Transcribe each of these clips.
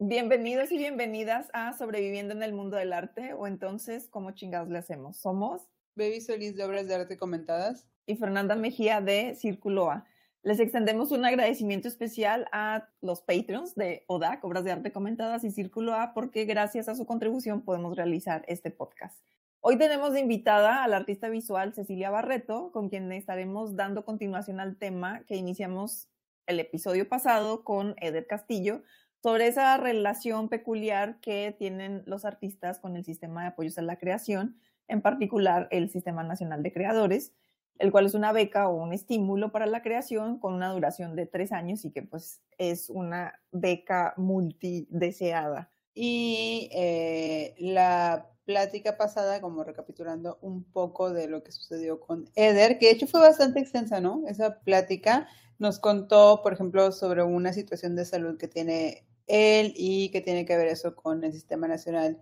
Bienvenidos y bienvenidas a Sobreviviendo en el Mundo del Arte o entonces, ¿cómo chingados le hacemos? Somos Baby Solís de Obras de Arte Comentadas y Fernanda Mejía de Círculo A. Les extendemos un agradecimiento especial a los Patreons de ODAC, Obras de Arte Comentadas y Círculo A, porque gracias a su contribución podemos realizar este podcast. Hoy tenemos de invitada a la artista visual Cecilia Barreto, con quien estaremos dando continuación al tema que iniciamos el episodio pasado con Eder Castillo, sobre esa relación peculiar que tienen los artistas con el sistema de apoyos a la creación, en particular el Sistema Nacional de Creadores, el cual es una beca o un estímulo para la creación con una duración de tres años y que pues es una beca multideseada. Y eh, la plática pasada, como recapitulando un poco de lo que sucedió con Eder, que de hecho fue bastante extensa, ¿no? Esa plática nos contó, por ejemplo, sobre una situación de salud que tiene él y que tiene que ver eso con el Sistema Nacional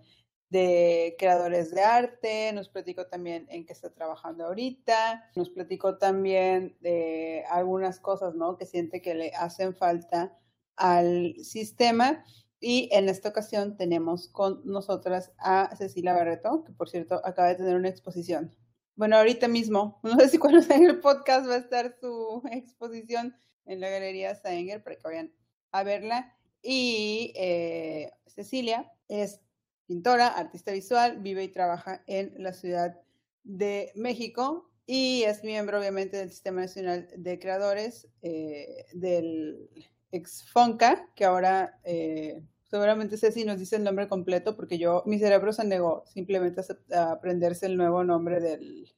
de Creadores de Arte, nos platicó también en qué está trabajando ahorita, nos platicó también de algunas cosas, ¿no? Que siente que le hacen falta al sistema. Y en esta ocasión tenemos con nosotras a Cecilia Barreto, que por cierto acaba de tener una exposición. Bueno, ahorita mismo, no sé si cuando en el podcast va a estar su exposición en la Galería Saenger para que vayan a verla. Y eh, Cecilia es pintora, artista visual, vive y trabaja en la Ciudad de México y es miembro obviamente del Sistema Nacional de Creadores eh, del ex-FONCA, que ahora eh, seguramente Ceci nos dice el nombre completo porque yo, mi cerebro se negó simplemente a, aprenderse el nuevo nombre del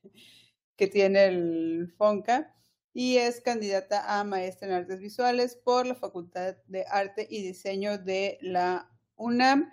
que tiene el FONCA y es candidata a maestra en artes visuales por la Facultad de Arte y Diseño de la UNAM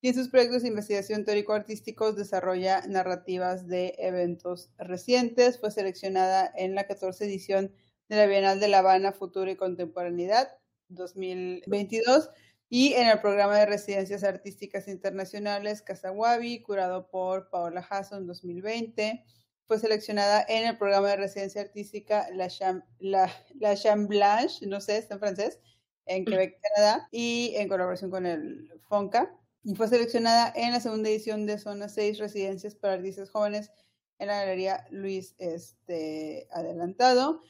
y en sus proyectos de investigación teórico-artísticos desarrolla narrativas de eventos recientes. Fue seleccionada en la 14 edición de la Bienal de La Habana Futuro y Contemporaneidad 2022 y en el programa de residencias artísticas internacionales Casawabi, curado por Paola Hasson 2020. Fue seleccionada en el programa de residencia artística La, Cham, la, la Blanche, no sé, está en francés, en Quebec, Canadá, y en colaboración con el FONCA. Y fue seleccionada en la segunda edición de Zona 6 Residencias para Artistas Jóvenes en la Galería Luis este, Adelantado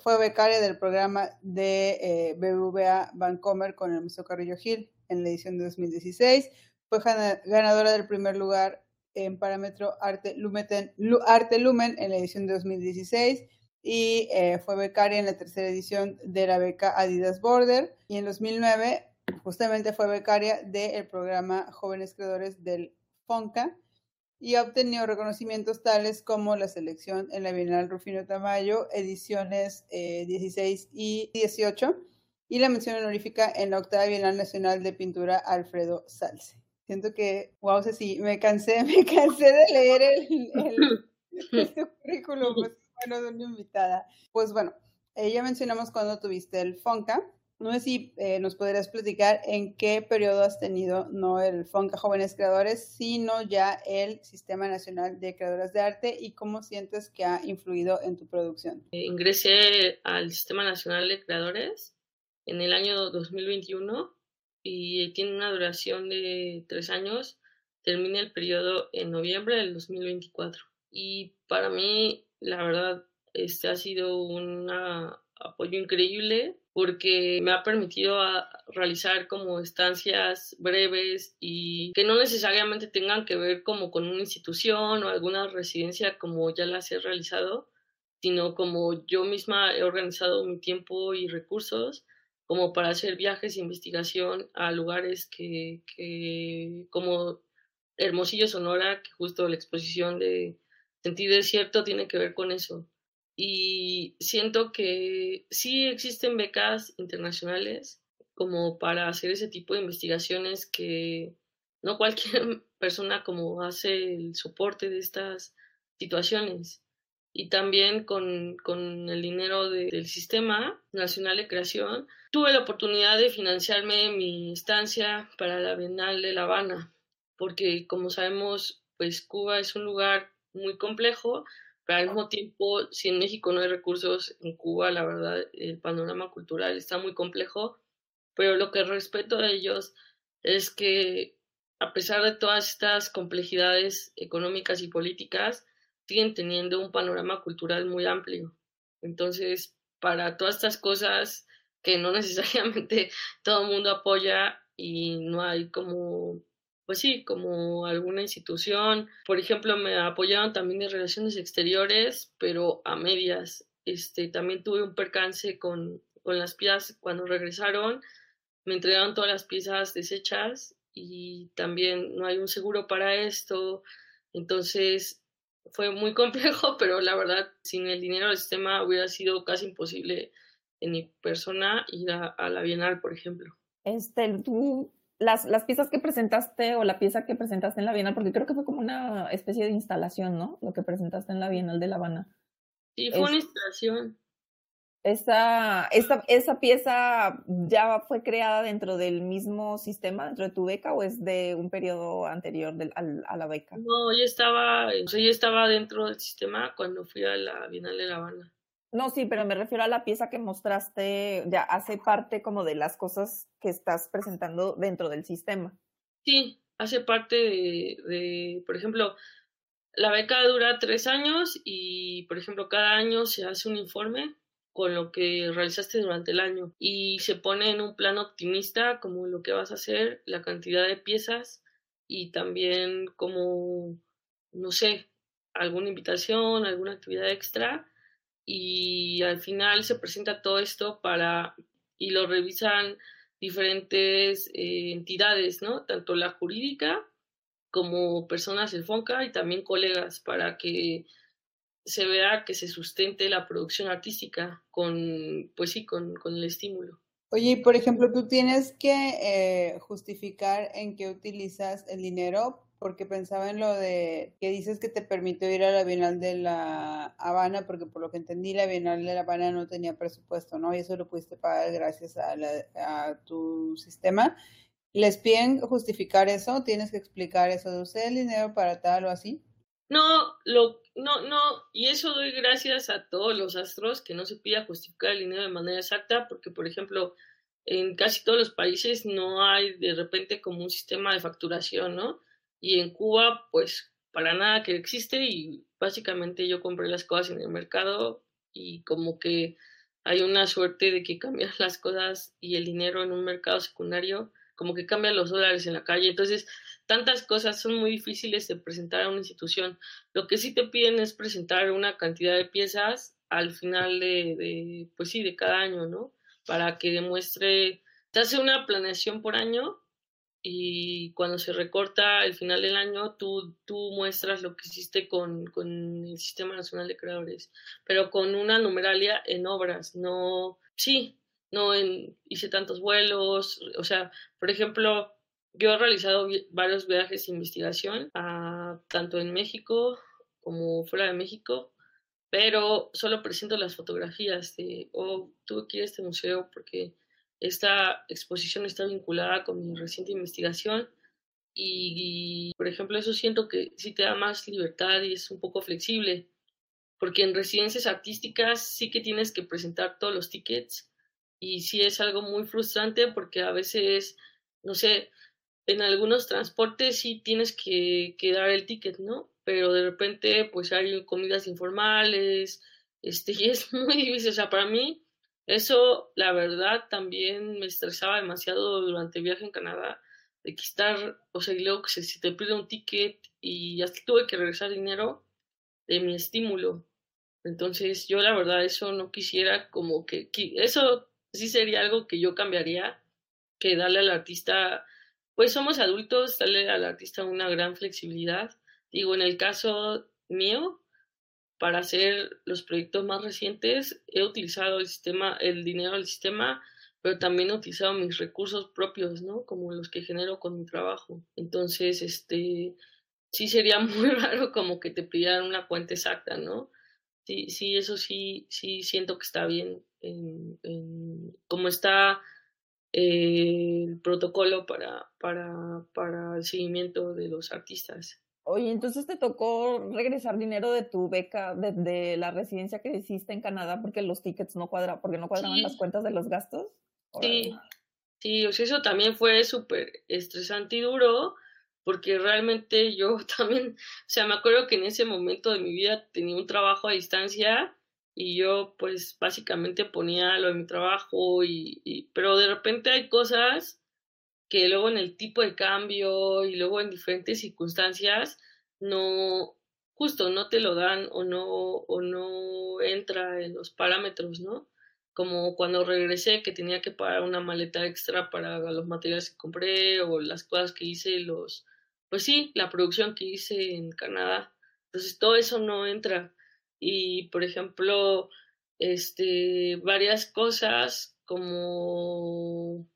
fue becaria del programa de eh, BBVA Vancomer con el Museo Carrillo Gil en la edición de 2016. Fue ganadora del primer lugar en parámetro Arte, Lumen en la edición de 2016 y eh, fue becaria en la tercera edición de la beca Adidas Border y en 2009 justamente fue becaria del programa Jóvenes Creadores del FONCA y ha obtenido reconocimientos tales como la selección en la Bienal Rufino Tamayo, ediciones 16 eh, y 18, y la mención honorífica en la octava Bienal Nacional de Pintura Alfredo Salce. Siento que, wow, sí, me cansé, me cansé de leer el, el, currículum, pues, bueno, de una invitada. Pues bueno, ya mencionamos cuando tuviste el FONCA, no sé si eh, nos podrías platicar en qué periodo has tenido no el FONCA Jóvenes Creadores, sino ya el Sistema Nacional de Creadoras de Arte y cómo sientes que ha influido en tu producción. Eh, ingresé al Sistema Nacional de Creadores en el año 2021 y tiene una duración de tres años. Termina el periodo en noviembre del 2024. Y para mí, la verdad, este ha sido un apoyo increíble porque me ha permitido realizar como estancias breves y que no necesariamente tengan que ver como con una institución o alguna residencia como ya las he realizado, sino como yo misma he organizado mi tiempo y recursos como para hacer viajes e investigación a lugares que, que como Hermosillo Sonora, que justo la exposición de Sentido Desierto tiene que ver con eso y siento que sí existen becas internacionales como para hacer ese tipo de investigaciones que no cualquier persona como hace el soporte de estas situaciones. Y también con, con el dinero del Sistema Nacional de Creación, tuve la oportunidad de financiarme mi estancia para la Bienal de La Habana, porque como sabemos, pues Cuba es un lugar muy complejo, pero al mismo tiempo, si en México no hay recursos, en Cuba la verdad el panorama cultural está muy complejo, pero lo que respeto a ellos es que a pesar de todas estas complejidades económicas y políticas, siguen teniendo un panorama cultural muy amplio. Entonces, para todas estas cosas que no necesariamente todo el mundo apoya y no hay como, pues sí, como alguna institución. Por ejemplo, me apoyaron también en relaciones exteriores, pero a medias. Este, también tuve un percance con, con las piezas cuando regresaron. Me entregaron todas las piezas deshechas y también no hay un seguro para esto. Entonces, fue muy complejo, pero la verdad, sin el dinero del sistema hubiera sido casi imposible en mi persona ir a, la Bienal, por ejemplo. Este, tú, las, las piezas que presentaste o la pieza que presentaste en la Bienal, porque creo que fue como una especie de instalación, ¿no? Lo que presentaste en la Bienal de La Habana. Sí, fue una instalación. Esa, esa, ¿Esa pieza ya fue creada dentro del mismo sistema, dentro de tu beca, o es de un periodo anterior del, a, la beca? No, yo estaba, o sea, yo estaba dentro del sistema cuando fui a la Bienal de La Habana. No, sí, pero me refiero a la pieza que mostraste, ya hace parte como de las cosas que estás presentando dentro del sistema. Sí, hace parte de, de por ejemplo, la beca dura tres años y, por ejemplo, cada año se hace un informe con lo que realizaste durante el año y se pone en un plano optimista como lo que vas a hacer, la cantidad de piezas y también como, no sé, alguna invitación, alguna actividad extra y al final se presenta todo esto para y lo revisan diferentes eh, entidades, ¿no? Tanto la jurídica como personas del FONCA y también colegas para que se vea que se sustente la producción artística con, pues sí, con, con el estímulo. Oye, por ejemplo, tú tienes que eh, justificar en qué utilizas el dinero, porque pensaba en lo de que dices que te permitió ir a la Bienal de la Habana, porque por lo que entendí, la Bienal de la Habana no tenía presupuesto, ¿no? Y eso lo pudiste pagar gracias a, a tu sistema. ¿Les piden justificar eso? ¿Tienes que explicar eso usted el dinero para tal o así? No, lo, no, no, y eso doy gracias a todos los astros que no se pida justificar el dinero de manera exacta, porque por ejemplo, en casi todos los países no hay de repente como un sistema de facturación, ¿no? Y en Cuba, pues para nada que existe y básicamente yo compré las cosas en el mercado y como que hay una suerte de que cambian las cosas y el dinero en un mercado secundario, como que cambian los dólares en la calle. Entonces, tantas cosas son muy difíciles de presentar a una institución. Lo que sí te piden es presentar una cantidad de piezas al final de, pues sí, de cada año, ¿no? Para que demuestre, te hace una planeación por año y cuando se recorta al final del año, tú, tú muestras lo que hiciste con, con el Sistema Nacional de Creadores, pero con una numeralia en obras, no, sí, no en, hice tantos vuelos, o sea, por ejemplo, yo he realizado varios viajes de investigación, a, tanto en México como fuera de México, pero solo presento las fotografías de, oh, tuve que ir a este museo porque esta exposición está vinculada con mi reciente investigación y, por ejemplo, eso siento que sí te da más libertad y es un poco flexible, porque en residencias artísticas sí que tienes que presentar todos los tickets y sí es algo muy frustrante porque a veces, no sé, en algunos transportes sí tienes que, dar el ticket, ¿no? Pero de repente pues hay comidas informales, este, y es muy difícil, o sea, para mí eso la verdad también me estresaba demasiado durante el viaje en Canadá, de que estar, o sea, y luego que si te pide un ticket y hasta tuve que regresar dinero de mi estímulo. Entonces yo la verdad eso no quisiera como que, eso sí sería algo que yo cambiaría, que darle al artista pues somos adultos, darle al artista una gran flexibilidad. Digo, en el caso mío, para hacer los proyectos más recientes, he utilizado el sistema, el dinero del sistema, pero también he utilizado mis recursos propios, ¿no? Como los que genero con mi trabajo. Entonces, este, sí sería muy raro como que te pidieran una cuenta exacta, ¿no? Sí, sí, eso sí, sí siento que está bien. En, en, como está el protocolo para, para, para el seguimiento de los artistas. Oye, entonces te tocó regresar dinero de tu beca, de, la residencia que hiciste en Canadá porque los tickets no cuadraban, porque no cuadraban las cuentas de los gastos. Sí, Sí, o sea, eso también fue súper estresante y duro, porque realmente yo también, o sea, me acuerdo que en ese momento de mi vida tenía un trabajo a distancia y yo pues básicamente ponía lo de mi trabajo y, y pero de repente hay cosas que luego en el tipo de cambio y luego en diferentes circunstancias no justo no te lo dan o no o no entra en los parámetros, ¿no? Como cuando regresé que tenía que pagar una maleta extra para los materiales que compré o las cosas que hice, los pues sí, la producción que hice en Canadá. Entonces todo eso no entra. Y por ejemplo, este varias cosas como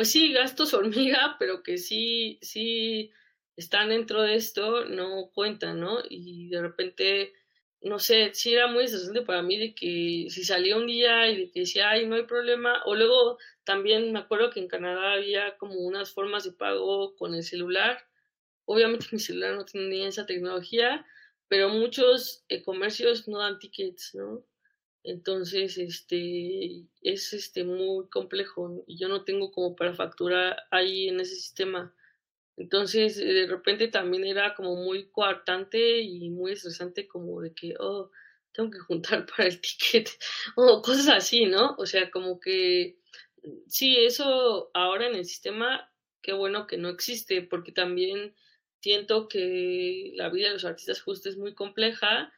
pues sí, gastos hormiga, pero que sí, sí están dentro de esto, no cuentan, ¿no? Y de repente, no sé, sí era muy estresante para mí de que si salía un día y de que decía, ay, no hay problema, o luego también me acuerdo que en Canadá había como unas formas de pago con el celular. Obviamente mi celular no tenía esa tecnología, pero muchos eh, comercios no dan tickets, ¿no? Entonces, este, es este, muy complejo y yo no tengo como para facturar ahí en ese sistema. Entonces, eh, de repente también era como muy coartante y muy estresante como de que, oh, tengo que juntar para el ticket o cosas así, ¿no? O sea, como que sí, eso ahora en el sistema, qué bueno que no existe porque también siento que la vida de los artistas justo es muy compleja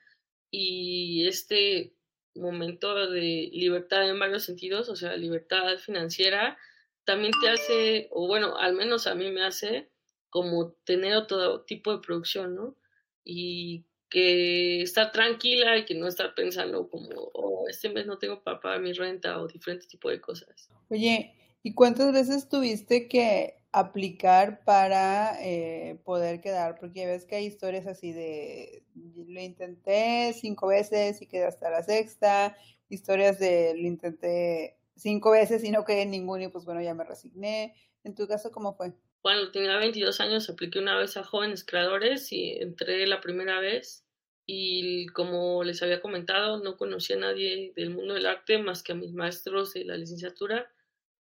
y este momento de libertad en varios sentidos, o sea, libertad financiera, también te hace, o bueno, al menos a mí me hace como tener todo tipo de producción, ¿no? Y que estar tranquila y que no estar pensando como, oh, este mes no tengo para pagar mi renta o diferentes tipos de cosas. Oye, ¿y cuántas veces tuviste que aplicar para eh, poder quedar? Porque ves que hay historias así de, lo intenté cinco veces y quedé hasta la sexta, historias de lo intenté cinco veces y no quedé en ninguno y pues bueno, ya me resigné. ¿En tu caso cómo fue? Cuando tenía 22 años apliqué una vez a jóvenes creadores y entré la primera vez y como les había comentado, no conocía a nadie del mundo del arte más que a mis maestros de la licenciatura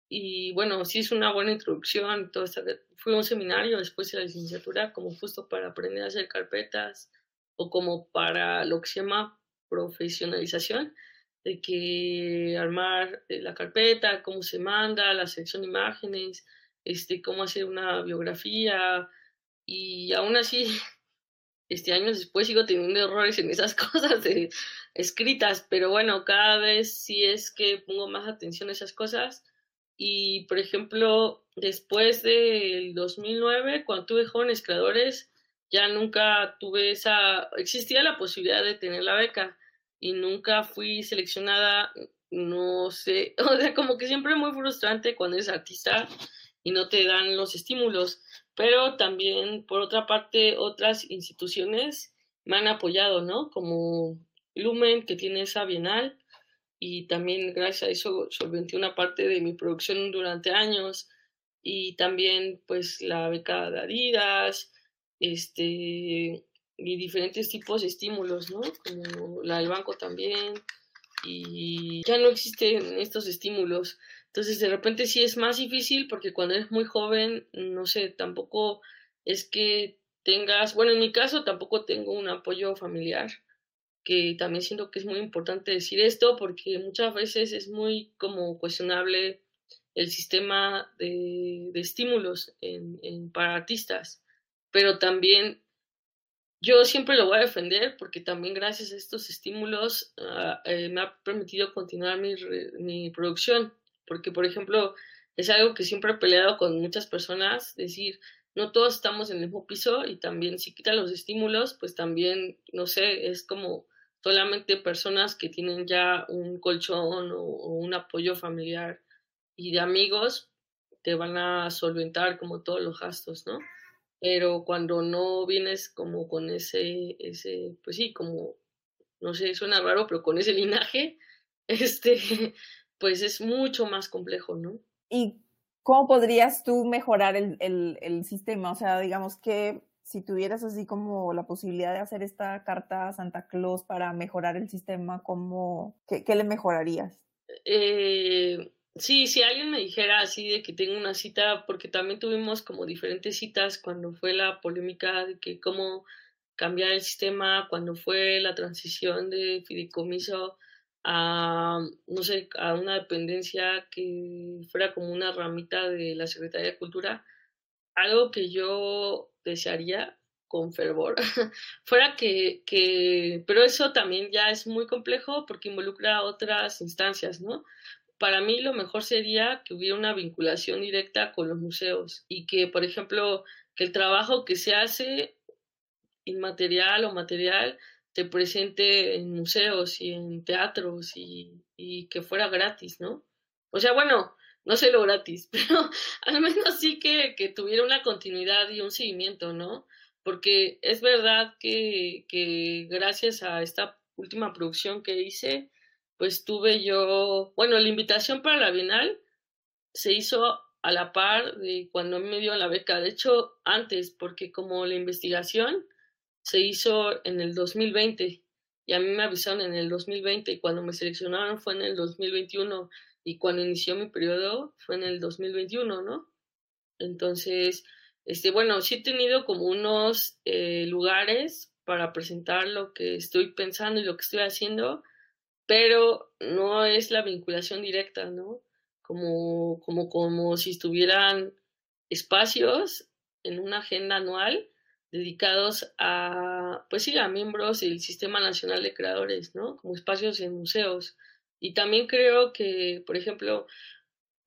y bueno, sí es una buena introducción. Todo esta, fue un seminario después de la licenciatura, como justo para aprender a hacer carpetas o como para lo que se llama profesionalización, de que armar eh, la carpeta, cómo se manda, la selección de imágenes, este, cómo hacer una biografía. Y aún así, este años después sigo teniendo errores en esas cosas escritas, pero bueno, cada vez sí es que pongo más atención a esas cosas y, por ejemplo, después del 2009, cuando tuve jóvenes creadores, ya nunca tuve esa, existía la posibilidad de tener la beca y nunca fui seleccionada, no sé, o sea, como que siempre es muy frustrante cuando eres artista y no te dan los estímulos, pero también, por otra parte, otras instituciones me han apoyado, ¿no? Como Lumen, que tiene esa bienal, y también gracias a eso solventé una parte de mi producción durante años y también pues la beca de Adidas, este, y diferentes tipos de estímulos, ¿no? Como la del banco también y ya no existen estos estímulos. Entonces de repente sí es más difícil porque cuando eres muy joven, no sé, tampoco es que tengas, bueno, en mi caso tampoco tengo un apoyo familiar que también siento que es muy importante decir esto porque muchas veces es muy como cuestionable el sistema de, estímulos en, para artistas, pero también yo siempre lo voy a defender porque también gracias a estos estímulos ah, eh, me ha permitido continuar mi, mi producción, porque por ejemplo es algo que siempre he peleado con muchas personas, decir, no todos estamos en el mismo piso y también si quitan los estímulos, pues también, no sé, es como solamente personas que tienen ya un colchón o, un apoyo familiar y de amigos te van a solventar como todos los gastos, ¿no? Pero cuando no vienes como con ese, ese, pues sí, como, no sé, suena raro, pero con ese linaje, este, pues es mucho más complejo, ¿no? ¿Y cómo podrías tú mejorar el, el, el sistema? O sea, digamos que si tuvieras así como la posibilidad de hacer esta carta a Santa Claus para mejorar el sistema, ¿cómo, qué, le mejorarías? Eh, Sí, si alguien me dijera así de que tengo una cita, porque también tuvimos como diferentes citas cuando fue la polémica de que cómo cambiar el sistema, cuando fue la transición de fideicomiso a, no sé, a una dependencia que fuera como una ramita de la Secretaría de Cultura, algo que yo desearía con fervor fuera que, que, pero eso también ya es muy complejo porque involucra otras instancias, ¿no? para mí lo mejor sería que hubiera una vinculación directa con los museos y que, por ejemplo, que el trabajo que se hace inmaterial o material te presente en museos y en teatros y, que fuera gratis, ¿no? O sea, bueno, no sé lo gratis, pero al menos sí que, que tuviera una continuidad y un seguimiento, ¿no? Porque es verdad que, que gracias a esta última producción que hice, pues tuve yo, bueno, la invitación para la Bienal se hizo a la par de cuando me dio la beca, de hecho antes, porque como la investigación se hizo en el 2020 y a mí me avisaron en el 2020 y cuando me seleccionaron fue en el 2021 y cuando inició mi periodo fue en el 2021, ¿no? Entonces, este, bueno, sí he tenido como unos eh, lugares para presentar lo que estoy pensando y lo que estoy haciendo, pero no es la vinculación directa, ¿no? Como, como, como si estuvieran espacios en una agenda anual dedicados a, pues sí, a miembros del Sistema Nacional de Creadores, ¿no? Como espacios en museos. Y también creo que, por ejemplo,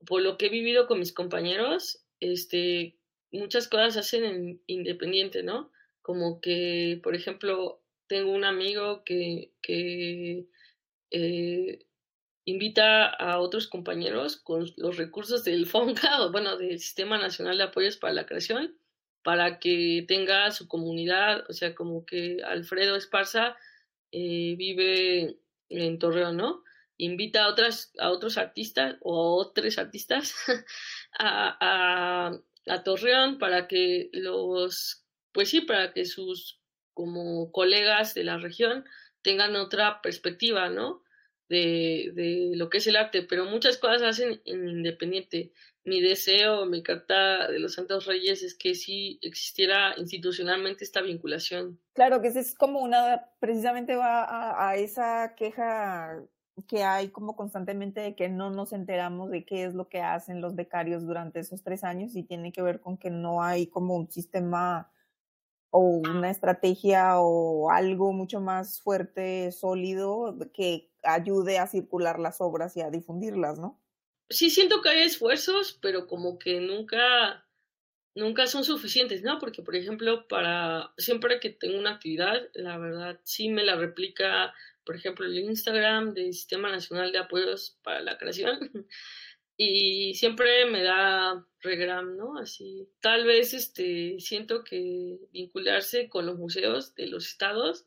por lo que he vivido con mis compañeros, este, muchas cosas hacen en independiente, ¿no? Como que, por ejemplo, tengo un amigo que, que eh, invita a otros compañeros con los recursos del FONCA, o bueno, del Sistema Nacional de Apoyos para la Creación, para que tenga su comunidad, o sea, como que Alfredo Esparza eh, vive en Torreón, ¿no? Invita a, otras, a otros artistas o a otros artistas a, Torreón para que los, pues sí, para que sus como colegas de la región tengan otra perspectiva, ¿no? De, de, lo que es el arte, pero muchas cosas hacen en independiente. Mi deseo, mi carta de los Santos Reyes es que sí existiera institucionalmente esta vinculación. Claro, que es como una, precisamente va a, a esa queja que hay como constantemente de que no nos enteramos de qué es lo que hacen los becarios durante esos tres años y tiene que ver con que no hay como un sistema o una estrategia o algo mucho más fuerte, sólido, que ayude a circular las obras y a difundirlas, ¿no? Sí, siento que hay esfuerzos, pero como que nunca, nunca son suficientes, ¿no? Porque, por ejemplo, para siempre que tengo una actividad, la verdad, sí me la replica, por ejemplo, el Instagram del Sistema Nacional de Apoyos para la Creación. y siempre me da regram, ¿no? Así, tal vez este, siento que vincularse con los museos de los estados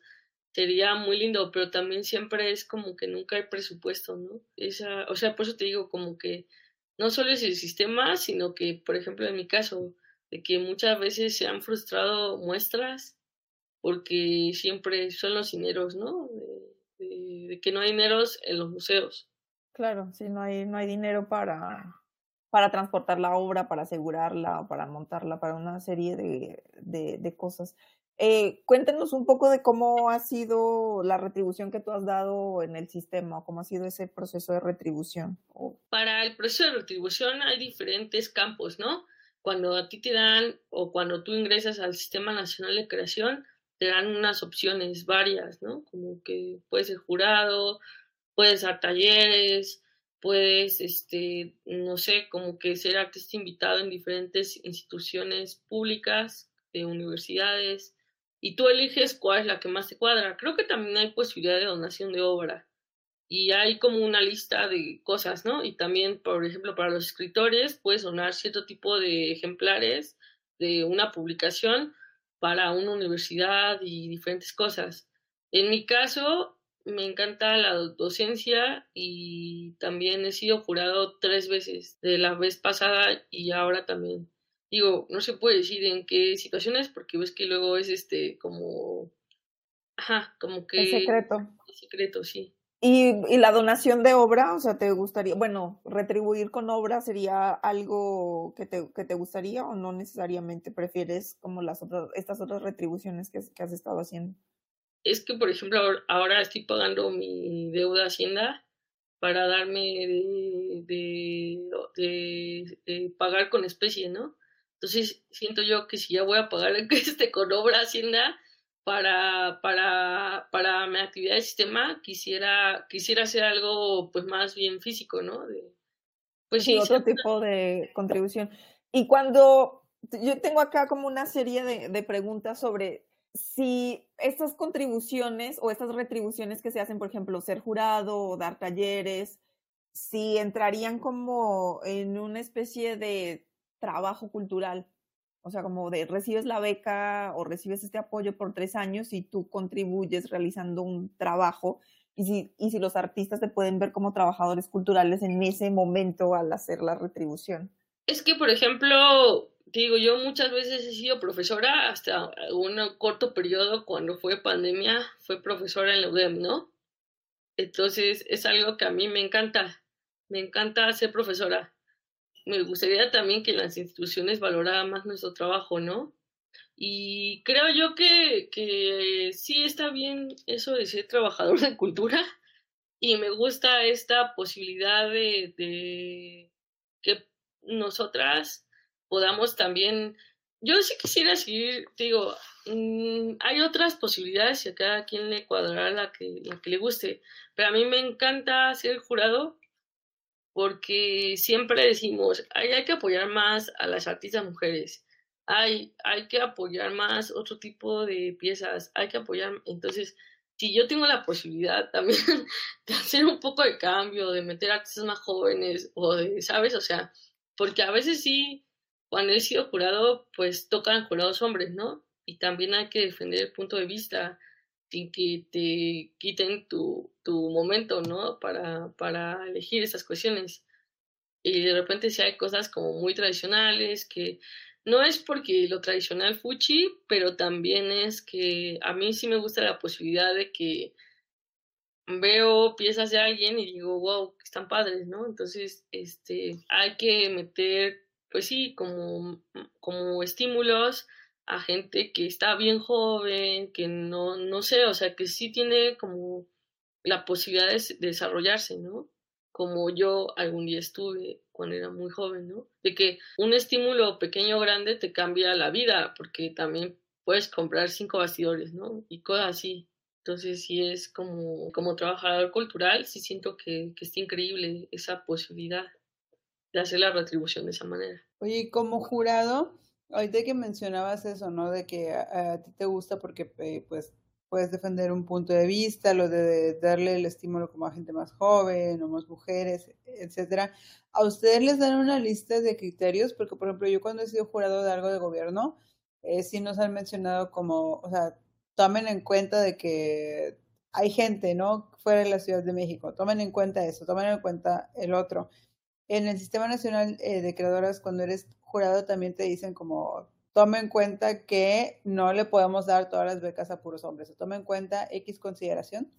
sería muy lindo, pero también siempre es como que nunca hay presupuesto, ¿no? Esa, o sea, por eso te digo como que no solo es el sistema, sino que, por ejemplo, en mi caso, de que muchas veces se han frustrado muestras porque siempre son los dineros, ¿no? de que no hay dineros en los museos. Claro, sí, no hay, no hay dinero para, para transportar la obra, para asegurarla, para montarla, para una serie de, de, de cosas. Eh, cuéntenos un poco de cómo ha sido la retribución que tú has dado en el sistema, cómo ha sido ese proceso de retribución. Para el proceso de retribución hay diferentes campos, ¿no? Cuando a ti te dan o cuando tú ingresas al Sistema Nacional de Creación, te dan unas opciones varias, ¿no? Como que puedes ser jurado, puedes dar talleres, puedes, este, no sé, como que ser artista invitado en diferentes instituciones públicas, de universidades, y tú eliges cuál es la que más te cuadra. Creo que también hay posibilidad de donación de obra y hay como una lista de cosas, ¿no? Y también, por ejemplo, para los escritores puedes donar cierto tipo de ejemplares de una publicación para una universidad y diferentes cosas. En mi caso, me encanta la docencia y también he sido jurado tres veces, de la vez pasada y ahora también. Digo, no se puede decir en qué situaciones porque ves que luego es este como... Ajá, como que... Es secreto. Es secreto, sí. ¿Y, la donación de obra, o sea, te gustaría, bueno, retribuir con obra sería algo que te, que te gustaría o no necesariamente prefieres como las otras, estas otras retribuciones que, has estado haciendo? Es que, por ejemplo, ahora estoy pagando mi deuda Hacienda para darme de, de, de, pagar con especie, ¿no? Entonces siento yo que si ya voy a pagar este con obra Hacienda, para, para, para mi actividad de sistema quisiera, quisiera hacer algo pues más bien físico, ¿no? De, pues sí, otro tipo de contribución. Y cuando yo tengo acá como una serie de, de preguntas sobre si estas contribuciones o estas retribuciones que se hacen, por ejemplo, ser jurado o dar talleres, si entrarían como en una especie de trabajo cultural. O sea, como de recibes la beca o recibes este apoyo por tres años y tú contribuyes realizando un trabajo. Y si, y si los artistas te pueden ver como trabajadores culturales en ese momento al hacer la retribución. Es que, por ejemplo, digo, yo muchas veces he sido profesora, hasta un corto periodo cuando fue pandemia, fue profesora en la UDEM, ¿no? Entonces es algo que a mí me encanta, me encanta ser profesora me gustaría también que las instituciones valoraran más nuestro trabajo, ¿no? Y creo yo que, que sí está bien eso de ser trabajador de cultura y me gusta esta posibilidad de, de que nosotras podamos también, yo sí quisiera seguir, digo, mm, hay otras posibilidades y a cada quien le cuadrará la que, la que le guste, pero a mí me encanta ser jurado porque siempre decimos, hay, que apoyar más a las artistas mujeres, hay, hay que apoyar más otro tipo de piezas, hay que apoyar, entonces, si yo tengo la posibilidad también de hacer un poco de cambio, de meter artistas más jóvenes, o de, ¿sabes? O sea, porque a veces sí, cuando he sido jurado, pues tocan jurados hombres, ¿no? Y también hay que defender el punto de vista sin que te quiten tu, tu momento, ¿no? Para, para elegir esas cuestiones. Y de repente si hay cosas como muy tradicionales, que no es porque lo tradicional fuchi, pero también es que a mí sí me gusta la posibilidad de que veo piezas de alguien y digo, wow, están padres, ¿no? Entonces, este, hay que meter, pues sí, como, como estímulos a gente que está bien joven, que no, no sé, o sea, que sí tiene como la posibilidad de desarrollarse, ¿no? Como yo algún día estuve cuando era muy joven, ¿no? De que un estímulo pequeño o grande te cambia la vida, porque también puedes comprar cinco bastidores, ¿no? Y cosas así. Entonces, sí es como, como trabajador cultural, sí siento que, que está increíble esa posibilidad de hacer la retribución de esa manera. Oye, como jurado, ahorita que mencionabas eso, ¿no? De que a, ti te gusta porque, eh, pues, puedes defender un punto de vista, lo de darle el estímulo como a gente más joven o más mujeres, etcétera. ¿A ustedes les dan una lista de criterios? Porque, por ejemplo, yo cuando he sido jurado de algo de gobierno, eh, sí nos han mencionado como, o sea, tomen en cuenta de que hay gente, ¿no? Fuera de la Ciudad de México, tomen en cuenta eso, tomen en cuenta el otro. En el Sistema Nacional eh, de Creadoras, cuando eres jurado, también te dicen como, tome en cuenta que no le podemos dar todas las becas a puros hombres. tome en cuenta X consideración.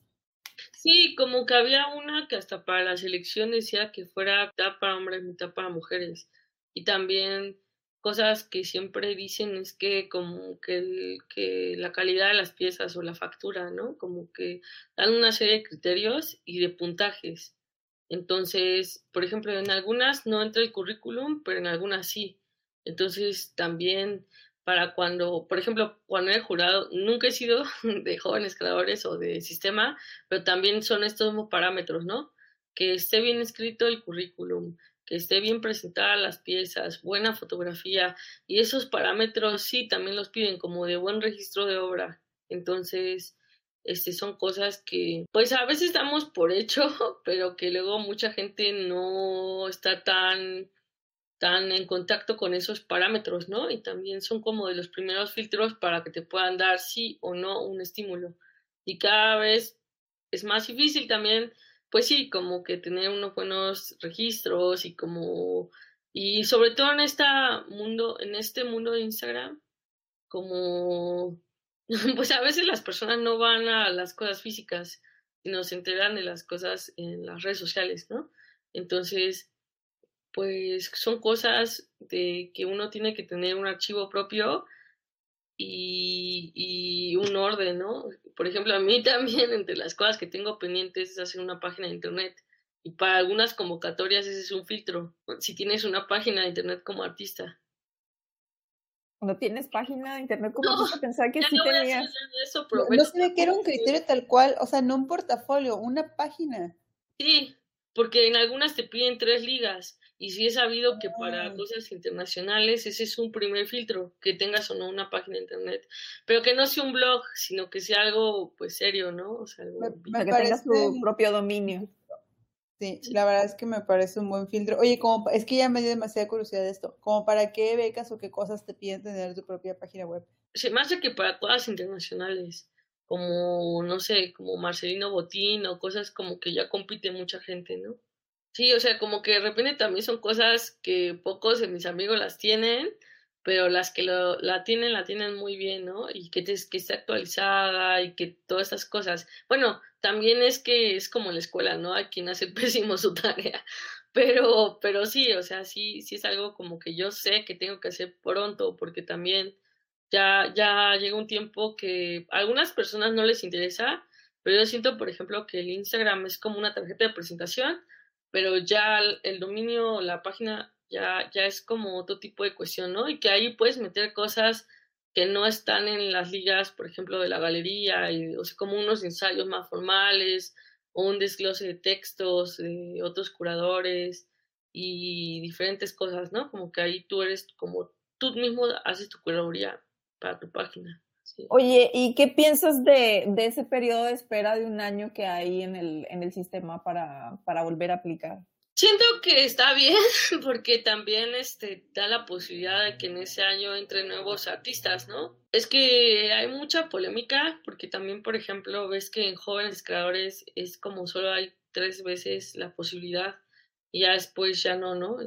Sí, como que había una que hasta para la selección decía que fuera mitad hombres, mitad para mujeres. Y también cosas que siempre dicen es que como que la calidad de las piezas o la factura, ¿no? Como que dan una serie de criterios y de puntajes. Entonces, por ejemplo, en algunas no entra el currículum, pero en algunas sí. Entonces, también para cuando, por ejemplo, cuando he jurado, nunca he sido de jóvenes creadores o de sistema, pero también son estos parámetros, ¿no? Que esté bien escrito el currículum, que esté bien presentada las piezas, buena fotografía, y esos parámetros sí también los piden como de buen registro de obra. Entonces, este, son cosas que, pues a veces damos por hecho, pero que luego mucha gente no está tan están en contacto con esos parámetros, ¿no? Y también son como de los primeros filtros para que te puedan dar sí o no un estímulo. Y cada vez es más difícil también, pues sí, como que tener unos buenos registros y como y sobre todo en este mundo, en este mundo de Instagram, como pues a veces las personas no van a las cosas físicas y nos enteran de las cosas en las redes sociales, ¿no? Entonces, pues son cosas de que uno tiene que tener un archivo propio y, y, un orden, ¿no? Por ejemplo, a mí también entre las cosas que tengo pendientes es hacer una página de internet y para algunas convocatorias ese es un filtro, si tienes una página de internet como artista. Cuando tienes página de internet como artista, pensaba que sí tenías. Eso, no, no se ve que era un criterio tal cual, o sea, no un portafolio, una página. Sí, porque en algunas te piden tres ligas y sí he sabido que para ah. cosas internacionales ese es un primer filtro, que tengas o no una página de internet, pero que no sea un blog, sino que sea algo pues serio, ¿no? O sea, que tengas tu propio dominio. Sí, la verdad es que me parece un buen filtro. Oye, como es que ya me dio demasiada curiosidad de esto. ¿Como para qué becas o qué cosas te piden tener tu propia página web? Se me hace que para todas internacionales, como, no sé, como Marcelino Botín o cosas como que ya compite mucha gente, ¿no? Sí, o sea, como que de repente también son cosas que pocos de mis amigos las tienen, pero las que lo, la tienen, la tienen muy bien, ¿no? Y que, te, que esté actualizada y que todas estas cosas. Bueno, también es que es como en la escuela, ¿no? Hay quien hace pésimo su tarea, pero, pero sí, o sea, sí, sí es algo como que yo sé que tengo que hacer pronto, porque también ya, ya llega un tiempo que a algunas personas no les interesa, pero yo siento, por ejemplo, que el Instagram es como una tarjeta de presentación pero ya el dominio, la página ya, ya es como otro tipo de cuestión, ¿no? Y que ahí puedes meter cosas que no están en las ligas, por ejemplo, de la galería, o sea, como unos ensayos más formales, o un desglose de textos de otros curadores y diferentes cosas, ¿no? Como que ahí tú eres como tú mismo haces tu curaduría para tu página. Oye, ¿y qué piensas de, de, ese periodo de espera de un año que hay en el, en el sistema para, para volver a aplicar? Siento que está bien porque también este, da la posibilidad de que en ese año entren nuevos artistas, ¿no? Es que hay mucha polémica porque también, por ejemplo, ves que en jóvenes creadores es como solo hay tres veces la posibilidad y ya después ya no, ¿no?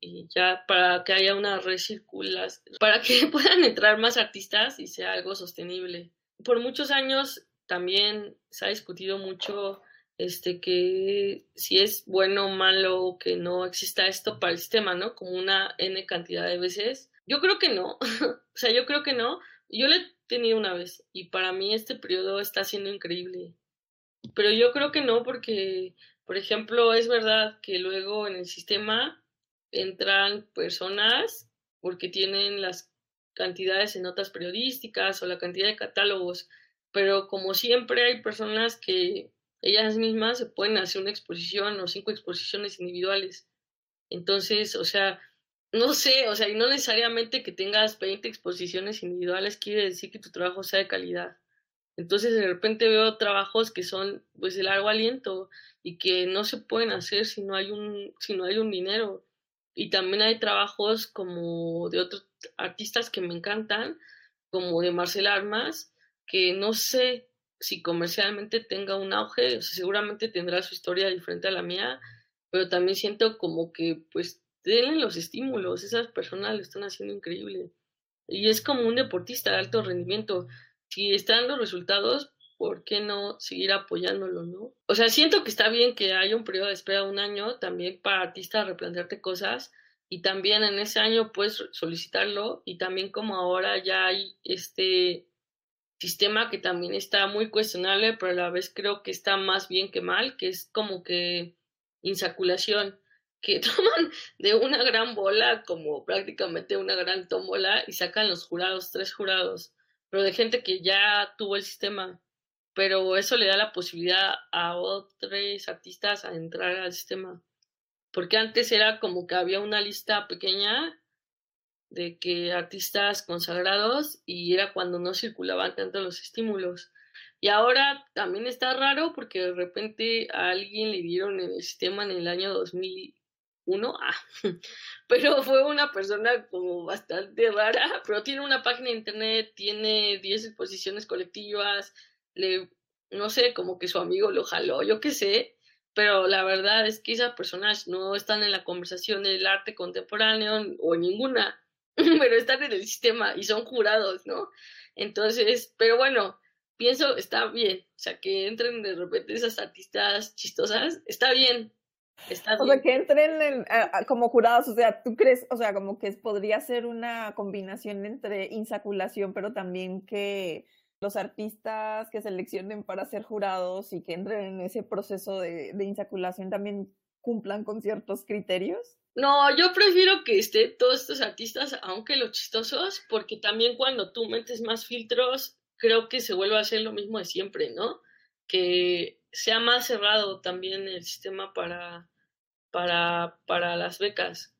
Y, ya para que haya una recirculación, para que puedan entrar más artistas y sea algo sostenible. Por muchos años también se ha discutido mucho este que si es bueno o malo que no exista esto para el sistema, ¿no? Como una n cantidad de veces. Yo creo que no, o sea, yo creo que no. Yo lo he tenido una vez y para mí este periodo está siendo increíble. Pero yo creo que no porque por ejemplo, es verdad que luego en el sistema entran personas porque tienen las cantidades en notas periodísticas o la cantidad de catálogos, pero como siempre hay personas que ellas mismas se pueden hacer una exposición o cinco exposiciones individuales. Entonces, o sea, no sé, o sea, y no necesariamente que tengas 20 exposiciones individuales quiere decir que tu trabajo sea de calidad. Entonces, de repente veo trabajos que son pues de largo aliento y que no se pueden hacer si no hay un, si no hay un dinero. Y también hay trabajos como de otros artistas que me encantan, como de Marcel Armas, que no sé si comercialmente tenga un auge, o sea, seguramente tendrá su historia diferente a la mía, pero también siento como que pues denle los estímulos, esas personas lo están haciendo increíble. Y es como un deportista de alto rendimiento. Si están los resultados, ¿por qué no seguir apoyándolo, no? O sea, siento que está bien que haya un periodo de espera de un año también para artistas replantearte cosas y también en ese año puedes solicitarlo y también como ahora ya hay este sistema que también está muy cuestionable, pero a la vez creo que está más bien que mal, que es como que insaculación, que toman de una gran bola como prácticamente una gran tómbola y sacan los jurados, tres jurados, pero de gente que ya tuvo el sistema pero eso le da la posibilidad a otros artistas a entrar al sistema. Porque antes era como que había una lista pequeña de que artistas consagrados y era cuando no circulaban tanto los estímulos. Y ahora también está raro porque de repente a alguien le dieron el sistema en el año 2001, ah, pero fue una persona como bastante rara, pero tiene una página de internet, tiene 10 exposiciones colectivas, le, no sé, como que su amigo lo jaló, yo qué sé, pero la verdad es que esas personas no están en la conversación del arte contemporáneo o ninguna, pero están en el sistema y son jurados, ¿no? Entonces, pero bueno, pienso, está bien. O sea, que entren de repente esas artistas chistosas, está bien. O sea, que entren como jurados, o sea, tú crees, o sea, como que podría ser una combinación entre insaculación, pero también que los artistas que seleccionen para ser jurados y que entren en ese proceso de, de insaculación también cumplan con ciertos criterios. No, yo prefiero que esté todos estos artistas, aunque los chistosos, porque también cuando tú metes más filtros, creo que se vuelve a hacer lo mismo de siempre, ¿no? Que sea más cerrado también el sistema para, para, para las becas.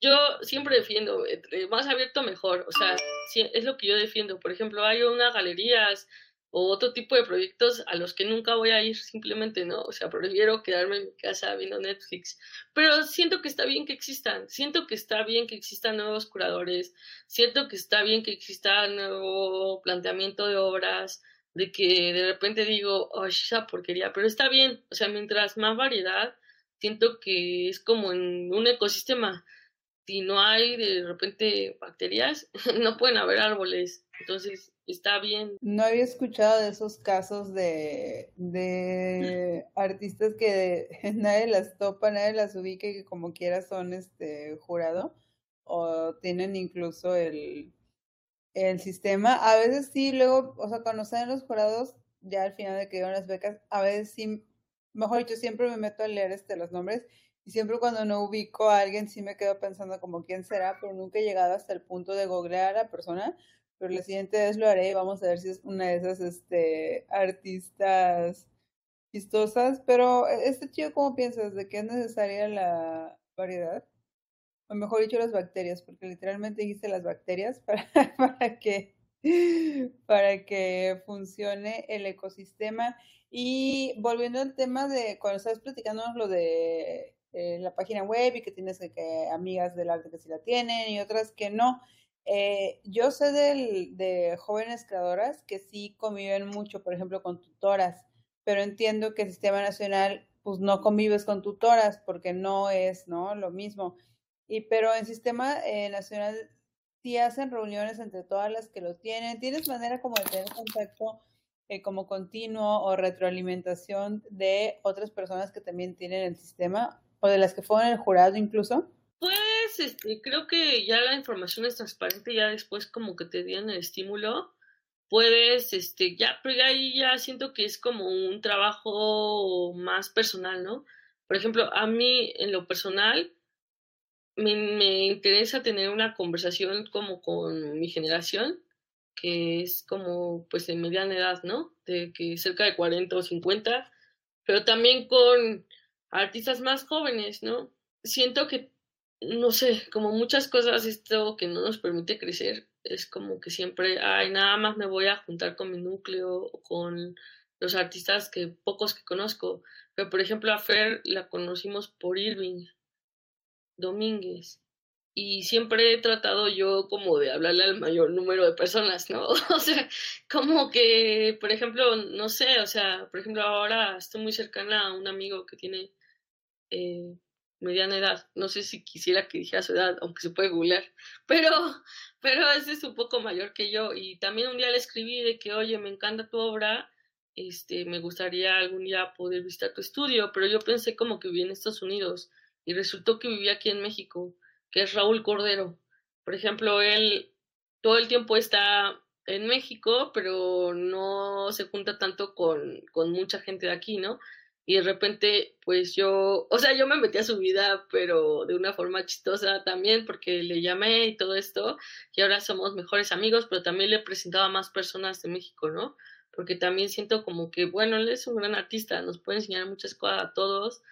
Yo siempre defiendo, más abierto mejor, o sea, es lo que yo defiendo. Por ejemplo, hay unas galerías o otro tipo de proyectos a los que nunca voy a ir simplemente, ¿no? O sea, prefiero quedarme en mi casa viendo Netflix. Pero siento que está bien que existan, siento que está bien que existan nuevos curadores, siento que está bien que exista nuevo planteamiento de obras, de que de repente digo, oh, esa porquería, pero está bien, o sea, mientras más variedad, siento que es como en un ecosistema. Si no hay de repente bacterias, no pueden haber árboles. Entonces, está bien. No había escuchado de esos casos de, de artistas que nadie las topa, nadie las ubica y que como quiera son este jurado o tienen incluso el, el sistema. A veces sí, luego, o sea, cuando salen los jurados, ya al final de que dieron las becas, a veces sí, mejor dicho, siempre me meto a leer este, los nombres y siempre cuando no ubico a alguien sí me quedo pensando como quién será, pero nunca he llegado hasta el punto de googlear a la persona pero la siguiente vez lo haré. Vamos a ver si es una de esas este, artistas chistosas. Pero, e, este chico, ¿cómo piensas? ¿De qué es necesaria la variedad? O mejor dicho, las bacterias, porque literalmente dijiste las bacterias para, para, que, para que funcione el ecosistema. Y volviendo al tema de cuando estabas platicando lo de eh, la página web y que tienes que, amigas del arte que sí la tienen y otras que no. Eh, yo sé de jóvenes creadoras que sí conviven mucho, por ejemplo, con tutoras, pero entiendo que el sistema nacional, pues no convives con tutoras porque no es, ¿no? Lo mismo. Y pero en sistema eh, nacional sí hacen reuniones entre todas las que lo tienen. ¿Tienes manera como de tener contacto eh, como continuo o retroalimentación de otras personas que también tienen el sistema o de las que fueron el jurado incluso? Pues este, creo que ya la información es transparente, ya después como que te dieron el estímulo, puedes, este, ya, pero ya ahí ya siento que es como un trabajo más personal, ¿no? Por ejemplo, a mí en lo personal me, interesa tener una conversación como con mi generación, que es como pues de mediana edad, ¿no? De que cerca de 40 o 50, pero también con artistas más jóvenes, ¿no? Siento que no sé, como muchas cosas, esto que no nos permite crecer, es como que siempre, ay, nada más me voy a juntar con mi núcleo con los artistas que pocos que conozco. Pero, por ejemplo, a Fer la conocimos por Irving Domínguez. Y siempre he tratado yo como de hablarle al mayor número de personas, ¿no? O sea, como que, por ejemplo, no sé, o sea, por ejemplo, ahora estoy muy cercana a un amigo que tiene eh, mediana edad. No sé si quisiera que dijera su edad, aunque se puede googlear, pero, pero ese es un poco mayor que yo. Y también un día le escribí de que, oye, me encanta tu obra, este, me gustaría algún día poder visitar tu estudio, pero yo pensé como que vivía en Estados Unidos y resultó que vivía aquí en México, que es Raúl Cordero. Por ejemplo, él todo el tiempo está en México, pero no se junta tanto con, con mucha gente de aquí, ¿no? y de repente, pues yo, o sea, yo me metí a su vida, pero de una forma chistosa también, porque le llamé y todo esto, y ahora somos mejores amigos, pero también le presentaba a más personas de México, ¿no? Porque también siento como que, bueno, él es un gran artista, nos puede enseñar muchas cosas a todos,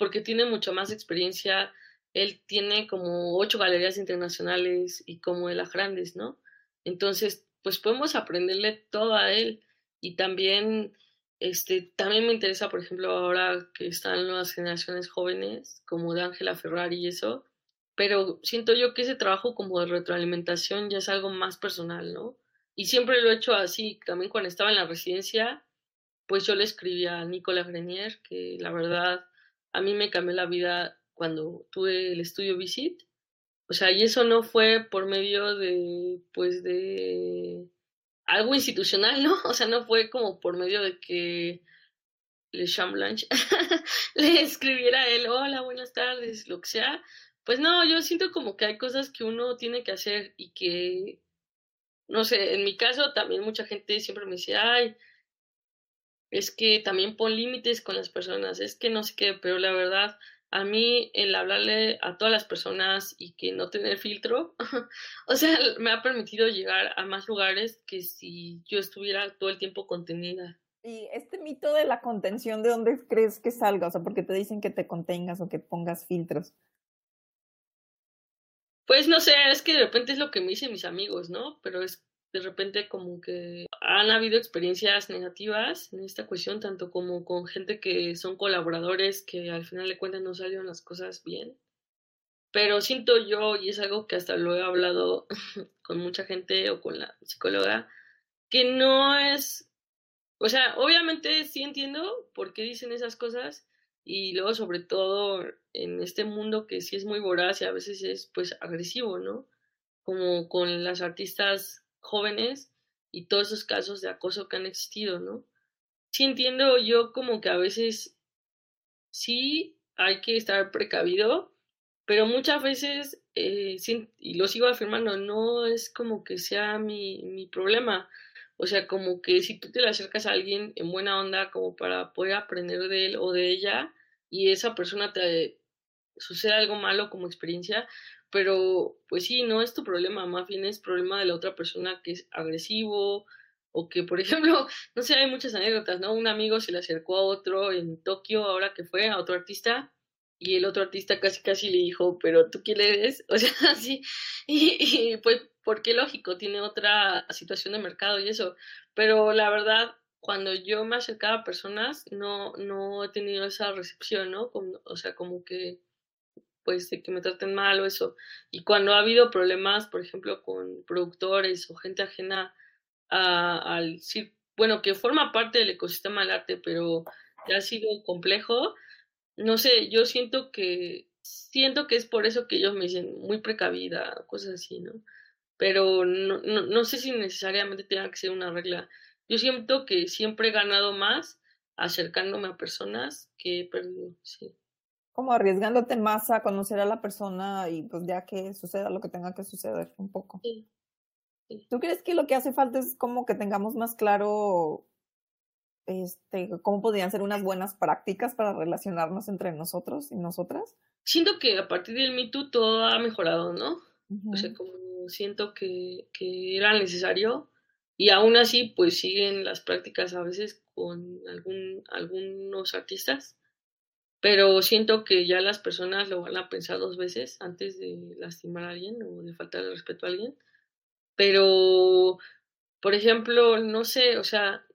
porque tiene mucha más experiencia, él tiene como ocho galerías internacionales y como de las grandes, ¿no? Entonces, pues podemos aprenderle todo a él y también este, también me interesa, por ejemplo, ahora que están nuevas generaciones jóvenes, como de Ángela Ferrari y eso, pero siento yo que ese trabajo como de retroalimentación ya es algo más personal, ¿no? Y siempre lo he hecho así, también cuando estaba en la residencia, pues yo le escribí a Nicola Grenier, que la verdad a mí me cambió la vida cuando tuve el estudio Visit. O sea, y eso no fue por medio de, pues, de algo institucional, ¿no? O sea, no fue como por medio de que Le Chamblanche le escribiera a él, hola, buenas tardes, lo que sea. Pues no, yo siento como que hay cosas que uno tiene que hacer y que, no sé, en mi caso también mucha gente siempre me dice, ay, es que también pon límites con las personas, es que no sé qué, pero la verdad, a mí el hablarle a todas las personas y que no tener filtro, o sea, me ha permitido llegar a más lugares que si yo estuviera todo el tiempo contenida. Y este mito de la contención, ¿de dónde crees que salga? O sea, porque te dicen que te contengas o que pongas filtros. Pues no sé, es que de repente es lo que me dicen mis amigos, ¿no? Pero es de repente como que han habido experiencias negativas en esta cuestión, tanto como con gente que son colaboradores que al final de cuentas no salieron las cosas bien. Pero siento yo, y es algo que hasta lo he hablado con mucha gente o con la psicóloga, que no es, o sea, obviamente sí entiendo por qué dicen esas cosas y luego sobre todo en este mundo que sí es muy voraz y a veces es pues agresivo, ¿no? Como con las artistas jóvenes y todos esos casos de acoso que han existido, ¿no? Sí entiendo yo como que a veces sí hay que estar precavido, pero muchas veces, eh, y lo sigo afirmando, no es como que sea mi, mi problema. O sea, como que si tú te le acercas a alguien en buena onda como para poder aprender de él o de ella y esa persona te sucede algo malo como experiencia, pero pues sí, no es tu problema, más bien es problema de la otra persona que es agresivo o que, por ejemplo, no sé, hay muchas anécdotas, ¿no? Un amigo se le acercó a otro en Tokio, ahora que fue, a otro artista, y el otro artista casi casi le dijo, pero tú quién eres, o sea, así, y, y pues, porque lógico, tiene otra situación de mercado y eso, pero la verdad, cuando yo me acercaba a personas, no, no he tenido esa recepción, ¿no? o sea, como que pues de que me traten mal o eso. Y cuando ha habido problemas, por ejemplo, con productores o gente ajena al bueno, que forma parte del ecosistema del arte, pero que ha sido complejo, no sé, yo siento que siento que es por eso que ellos me dicen muy precavida, cosas así, ¿no? Pero no, no, no sé si necesariamente tenga que ser una regla. Yo siento que siempre he ganado más acercándome a personas que he perdido, sí como arriesgándote más a conocer a la persona y pues ya que suceda lo que tenga que suceder un poco. Sí. ¿Tú crees que lo que hace falta es como que tengamos más claro este, cómo podrían ser unas buenas prácticas para relacionarnos entre nosotros y nosotras? Siento que a partir del Me Too todo ha mejorado, ¿no? O sea, como siento que, que era necesario y aún así pues siguen las prácticas a veces con algún, algunos artistas pero siento que ya las personas lo van a pensar dos veces antes de lastimar a alguien o de faltar el respeto a alguien. Pero, por ejemplo, no sé, o sea,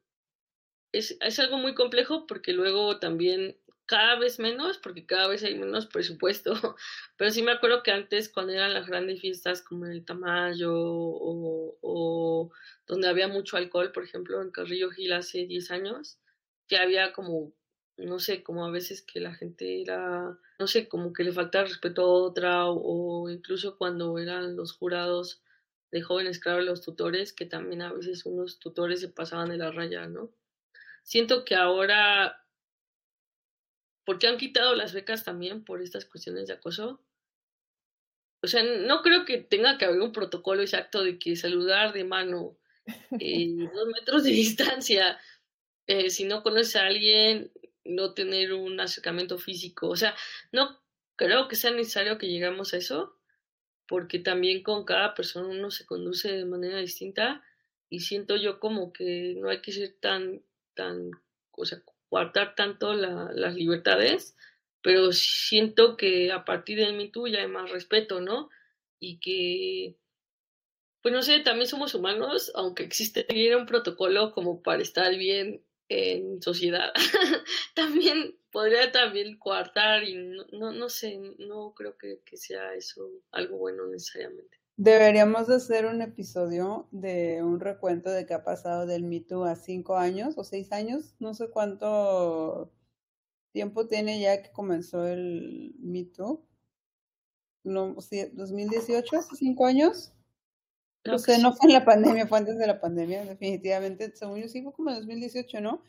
es, es algo muy complejo porque luego también cada vez menos, porque cada vez hay menos presupuesto, pero sí me acuerdo que antes cuando eran las grandes fiestas como el Tamayo o, o donde había mucho alcohol, por ejemplo, en Carrillo Gil hace 10 años, que había como no sé, como a veces que la gente era, no sé, como que le faltaba respeto a otra, o, incluso cuando eran los jurados de jóvenes, claro, los tutores, que también a veces unos tutores se pasaban de la raya, ¿no? Siento que ahora, porque han quitado las becas también por estas cuestiones de acoso, o sea, no creo que tenga que haber un protocolo exacto de que saludar de mano, eh, dos metros de distancia, eh, si no conoces a alguien, no tener un acercamiento físico. O sea, no creo que sea necesario que lleguemos a eso, porque también con cada persona uno se conduce de manera distinta y siento yo como que no hay que ser tan, tan, o sea, guardar tanto las libertades, pero siento que a partir del Me ya hay más respeto, ¿no? Y que, pues no sé, también somos humanos, aunque existe un protocolo como para estar bien en sociedad. también podría también coartar y no, no, sé, no creo que, que, sea eso algo bueno necesariamente. Deberíamos de hacer un episodio de un recuento de qué ha pasado del Me a cinco años o seis años, no sé cuánto tiempo tiene ya que comenzó el Me No, sí, 2018, cinco años. Usted no fue en la pandemia, fue antes de la pandemia, definitivamente. Según yo sí fue como en 2018, ¿no?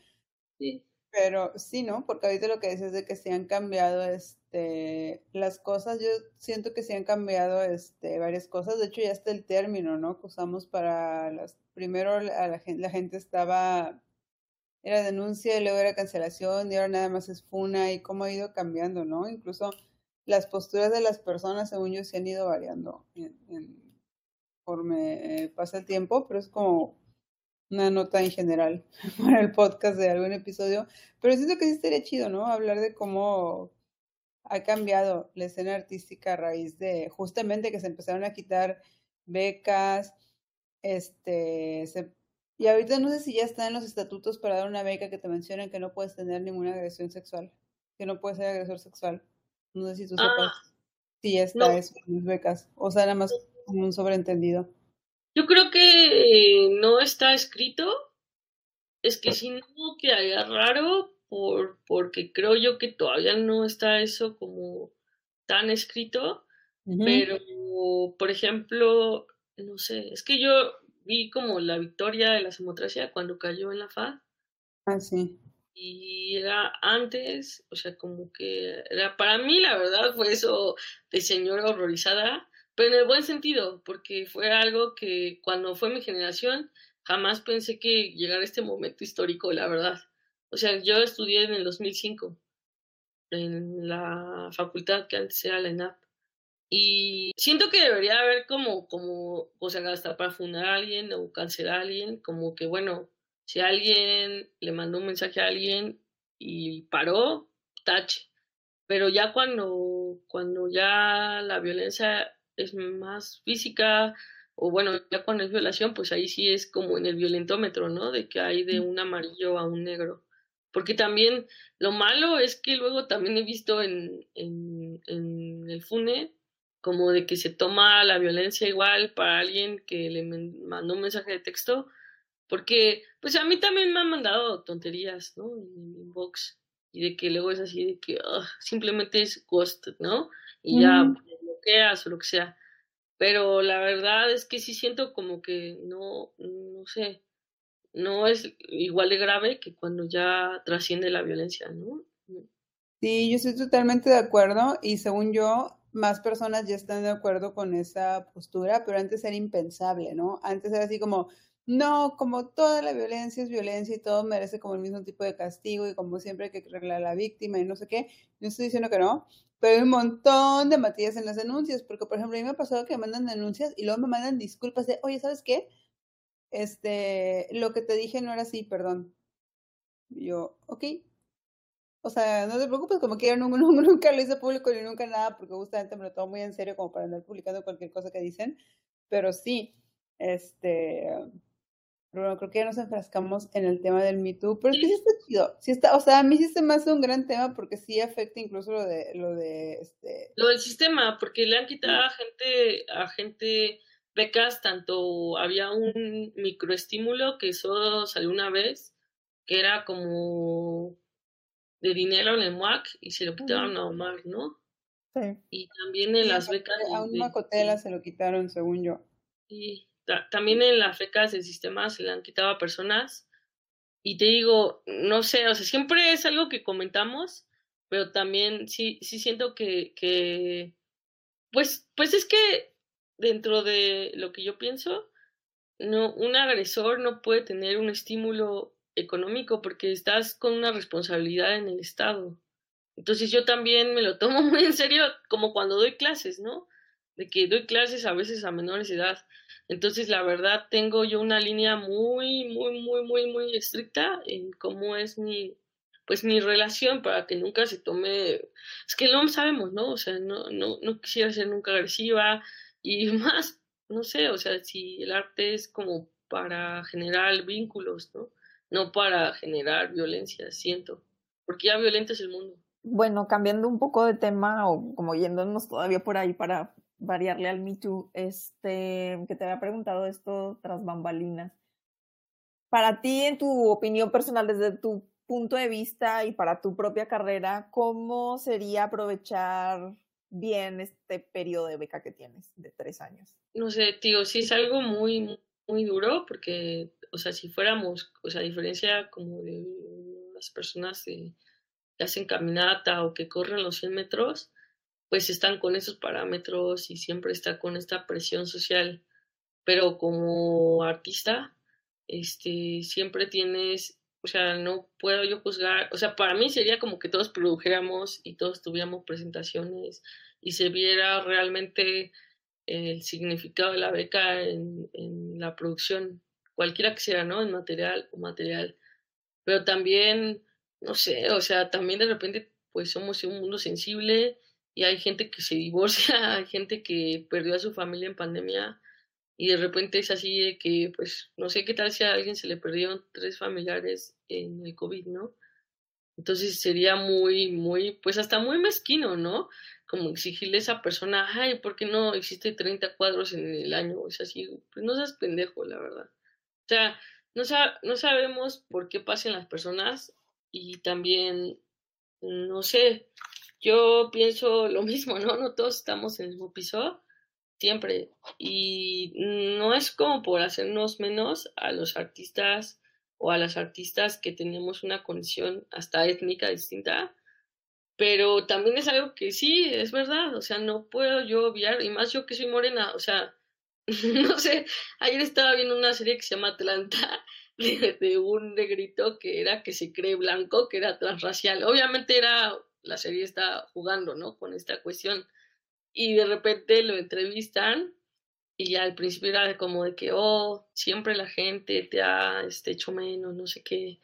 Sí. Pero sí, ¿no? Porque ahorita lo que dices de que se han cambiado este, las cosas, yo siento que se han cambiado este, varias cosas. De hecho, ya está el término, ¿no? Que usamos para las... Primero a la, gente, la gente estaba... Era denuncia y luego era cancelación y ahora nada más es funa y cómo ha ido cambiando, ¿no? Incluso las posturas de las personas, según yo, se han ido variando en, en, conforme eh, pasa el tiempo, pero es como una nota en general para el podcast de algún episodio. Pero siento que sí estaría chido, ¿no? Hablar de cómo ha cambiado la escena artística a raíz de justamente que se empezaron a quitar becas, este, se, y ahorita no sé si ya está en los estatutos para dar una beca que te mencionan que no puedes tener ninguna agresión sexual, que no puedes ser agresor sexual. No sé si tú sepas Ah, si ya está no. eso en las becas, o sea, nada más como un sobreentendido. Yo creo que no está escrito. Es que si no quedaría raro por, porque creo yo que todavía no está eso como tan escrito. Pero, por ejemplo, no sé, es que yo vi como la victoria de la democracia cuando cayó en la FAD Ah, sí. y era antes, o sea, como que era para mí la verdad fue eso de señora horrorizada, pero en el buen sentido, porque fue algo que cuando fue mi generación jamás pensé que llegara este momento histórico, la verdad. O sea, yo estudié en el 2005 en la facultad que antes era la ENAP. Y siento que debería haber como, como, o sea, hasta para fundar a alguien o cancelar a alguien, como que, bueno, si alguien le mandó un mensaje a alguien y paró, tache. Pero ya cuando, cuando ya la violencia es más física, o bueno, ya cuando es violación, pues ahí sí es como en el violentómetro, ¿no? De que hay de un amarillo a un negro. Porque también lo malo es que luego también he visto en, en, en el FUNE como de que se toma la violencia igual para alguien que le mandó un mensaje de texto, porque pues a mí también me han mandado tonterías, ¿no? En mi inbox, y de que luego es así de que simplemente es ghost, ¿no? Y ya O lo que sea. Pero la verdad es que sí siento como que no, no sé, no es igual de grave que cuando ya trasciende la violencia, ¿no? Sí, yo estoy totalmente de acuerdo y según yo, más personas ya están de acuerdo con esa postura, pero antes era impensable, ¿no? Antes era así como, no, como toda la violencia es violencia y todo merece como el mismo tipo de castigo y como siempre hay que arreglar a la víctima y no sé qué. No estoy diciendo que no, pero hay un montón de matillas en las denuncias, porque por ejemplo, a mí me ha pasado que me mandan denuncias y luego me mandan disculpas de, oye, ¿sabes qué? Este, lo que te dije no era así, perdón. Yo, ok. O sea, no te preocupes, como quiera, nunca, nunca lo hice público ni nunca nada, porque justamente me lo tomo muy en serio como para andar publicando cualquier cosa que dicen. Pero sí, este, pero bueno, creo que ya nos enfrascamos en el tema del Me Too, pero es que sí está chido. Sí está, o sea, a mí sí se me hace un gran tema porque sí afecta incluso lo de, lo de, este, Lo del sistema, porque le han quitado a gente, a gente becas, tanto había un microestímulo que solo salió una vez, que era como de dinero en el MUAC y se lo quitaron a Omar, ¿no? Sí. Y también en sí, las becas a un de- Macotela se lo quitaron, según yo. y ta- también en las becas del sistema se le han quitado a personas. Y te digo, no sé, o sea, siempre es algo que comentamos, pero también sí, sí siento que, que pues, pues es que dentro de lo que yo pienso, no, un agresor no puede tener un estímulo económico porque estás con una responsabilidad en el Estado. Entonces yo también me lo tomo muy en serio, como cuando doy clases, ¿no? De que doy clases a veces a menores de edad. Entonces, la verdad, tengo yo una línea muy, muy, muy, muy, muy estricta en cómo es mi, pues mi relación para que nunca se tome, es que no sabemos, ¿no? O sea, no, no, no quisiera ser nunca agresiva y más, no sé, o sea, si el arte es como para generar vínculos, ¿no? No para generar violencia, siento, porque ya violento es el mundo. Bueno, cambiando un poco de tema o como yéndonos todavía por ahí para variarle al Me Too, este, que te había preguntado esto tras bambalinas. Para ti, en tu opinión personal, desde tu punto de vista y para tu propia carrera, ¿cómo sería aprovechar bien este periodo de beca que tienes de tres años? No sé, tío, sí es algo muy, muy duro porque, o sea, si fuéramos, o sea, a diferencia como de las personas que hacen caminata o que corren los 100 metros, pues están con esos parámetros y siempre está con esta presión social. Pero como artista, este, siempre tienes, o sea, no puedo yo juzgar, o sea, para mí sería como que todos produjéramos y todos tuviéramos presentaciones y se viera realmente el significado de la beca en, en la producción, cualquiera que sea, ¿no? En material o material. Pero también, no sé, o sea, también de repente, pues somos un mundo sensible y hay gente que se divorcia, hay gente que perdió a su familia en pandemia y de repente es así de que, pues, no sé qué tal si a alguien se le perdieron tres familiares en el COVID, ¿no? Entonces sería muy, muy, pues hasta muy mezquino, ¿no? Como exigirle a esa persona, ay, ¿por qué no existe 30 cuadros en el año? Es así, pues no seas pendejo, la verdad. O sea, no, no sabemos por qué pasan las personas y también, no sé, yo pienso lo mismo, ¿no? No todos estamos en el mismo piso siempre. Y no es como por hacernos menos a los artistas o a las artistas que tenemos una condición hasta étnica distinta, pero también es algo que sí, es verdad, o sea, no puedo yo obviar, y más yo que soy morena, o sea, no sé, ayer estaba viendo una serie que se llama Atlanta, de, de un negrito que era que se cree blanco, que era transracial. Obviamente era, la serie está jugando, ¿no? Con esta cuestión y de repente lo entrevistan y al principio era como de que, oh, siempre la gente te ha este, hecho menos, no sé qué,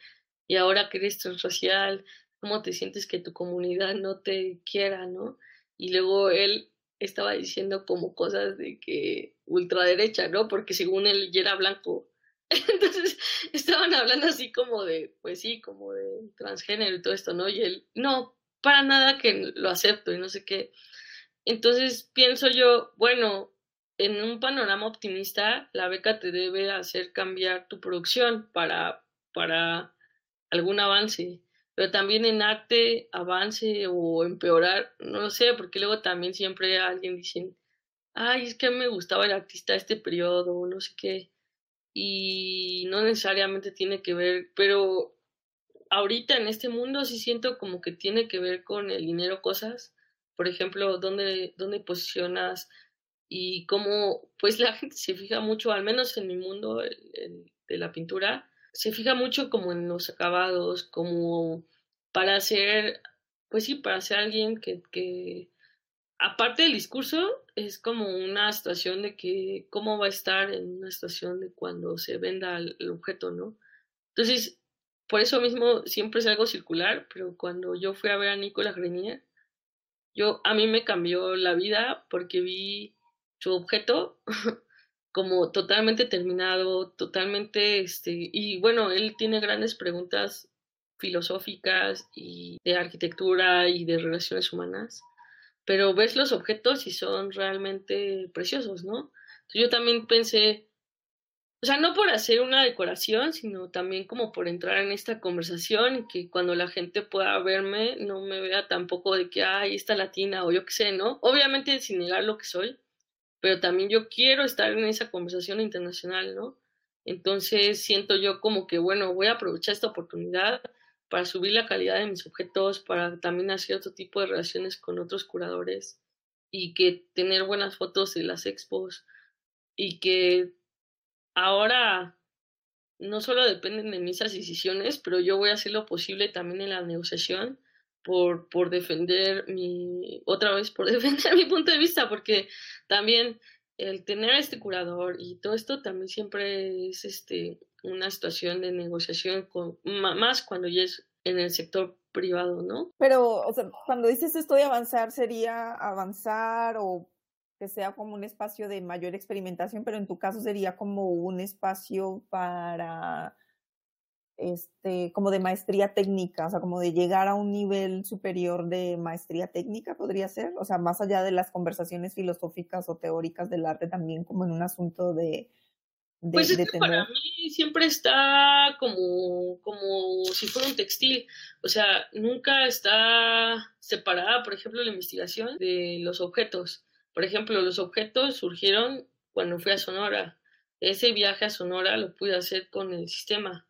y ahora que eres transracial, ¿cómo te sientes que tu comunidad no te quiera, no? Y luego él estaba diciendo como cosas de que ultraderecha, ¿no? Porque según él ya era blanco. Entonces estaban hablando así como de, pues sí, como de transgénero y todo esto, ¿no? Y él, no, para nada que lo acepto y no sé qué. Entonces pienso yo, bueno, en un panorama optimista, la beca te debe hacer cambiar tu producción para, para algún avance, pero también en arte, avance o empeorar, no lo sé, porque luego también siempre alguien dice, ay, es que me gustaba el artista este periodo, no sé qué, y no necesariamente tiene que ver, pero ahorita en este mundo sí siento como que tiene que ver con el dinero cosas por ejemplo, dónde, dónde posicionas y cómo, pues la gente se fija mucho, al menos en mi mundo de la pintura, se fija mucho como en los acabados, como para ser, pues sí, para ser alguien que, que aparte del discurso, es como una situación de que cómo va a estar en una situación de cuando se venda el, objeto, ¿no? Entonces, por eso mismo siempre es algo circular, pero cuando yo fui a ver a Nicolas Grenier, yo, a mí me cambió la vida porque vi su objeto como totalmente terminado, totalmente, este, y bueno, él tiene grandes preguntas filosóficas y de arquitectura y de relaciones humanas, pero ves los objetos y son realmente preciosos, ¿no? Yo también pensé, o sea, no por hacer una decoración, sino también como por entrar en esta conversación y que cuando la gente pueda verme no me vea tampoco de que, ay, está latina o yo qué sé, ¿no? Obviamente sin negar lo que soy, pero también yo quiero estar en esa conversación internacional, ¿no? Entonces siento yo como que, bueno, voy a aprovechar esta oportunidad para subir la calidad de mis objetos, para también hacer otro tipo de relaciones con otros curadores y que tener buenas fotos de las expos y que ahora no solo dependen de mis decisiones, pero yo voy a hacer lo posible también en la negociación por, por defender mi, otra vez, por defender mi punto de vista, porque también el tener a este curador y todo esto también siempre es este, una situación de negociación, con, más cuando ya es en el sector privado, ¿no? Pero, o sea, cuando dices esto de avanzar, ¿sería avanzar o que sea como un espacio de mayor experimentación, pero en tu caso sería como un espacio para, este, como de maestría técnica, o sea, como de llegar a un nivel superior de maestría técnica, podría ser, o sea, más allá de las conversaciones filosóficas o teóricas del arte, también como en un asunto de, pues es que para mí siempre está como, como si fuera un textil, o sea, nunca está separada, por ejemplo, la investigación de los objetos. Por ejemplo, los objetos surgieron cuando fui a Sonora. Ese viaje a Sonora lo pude hacer con el sistema.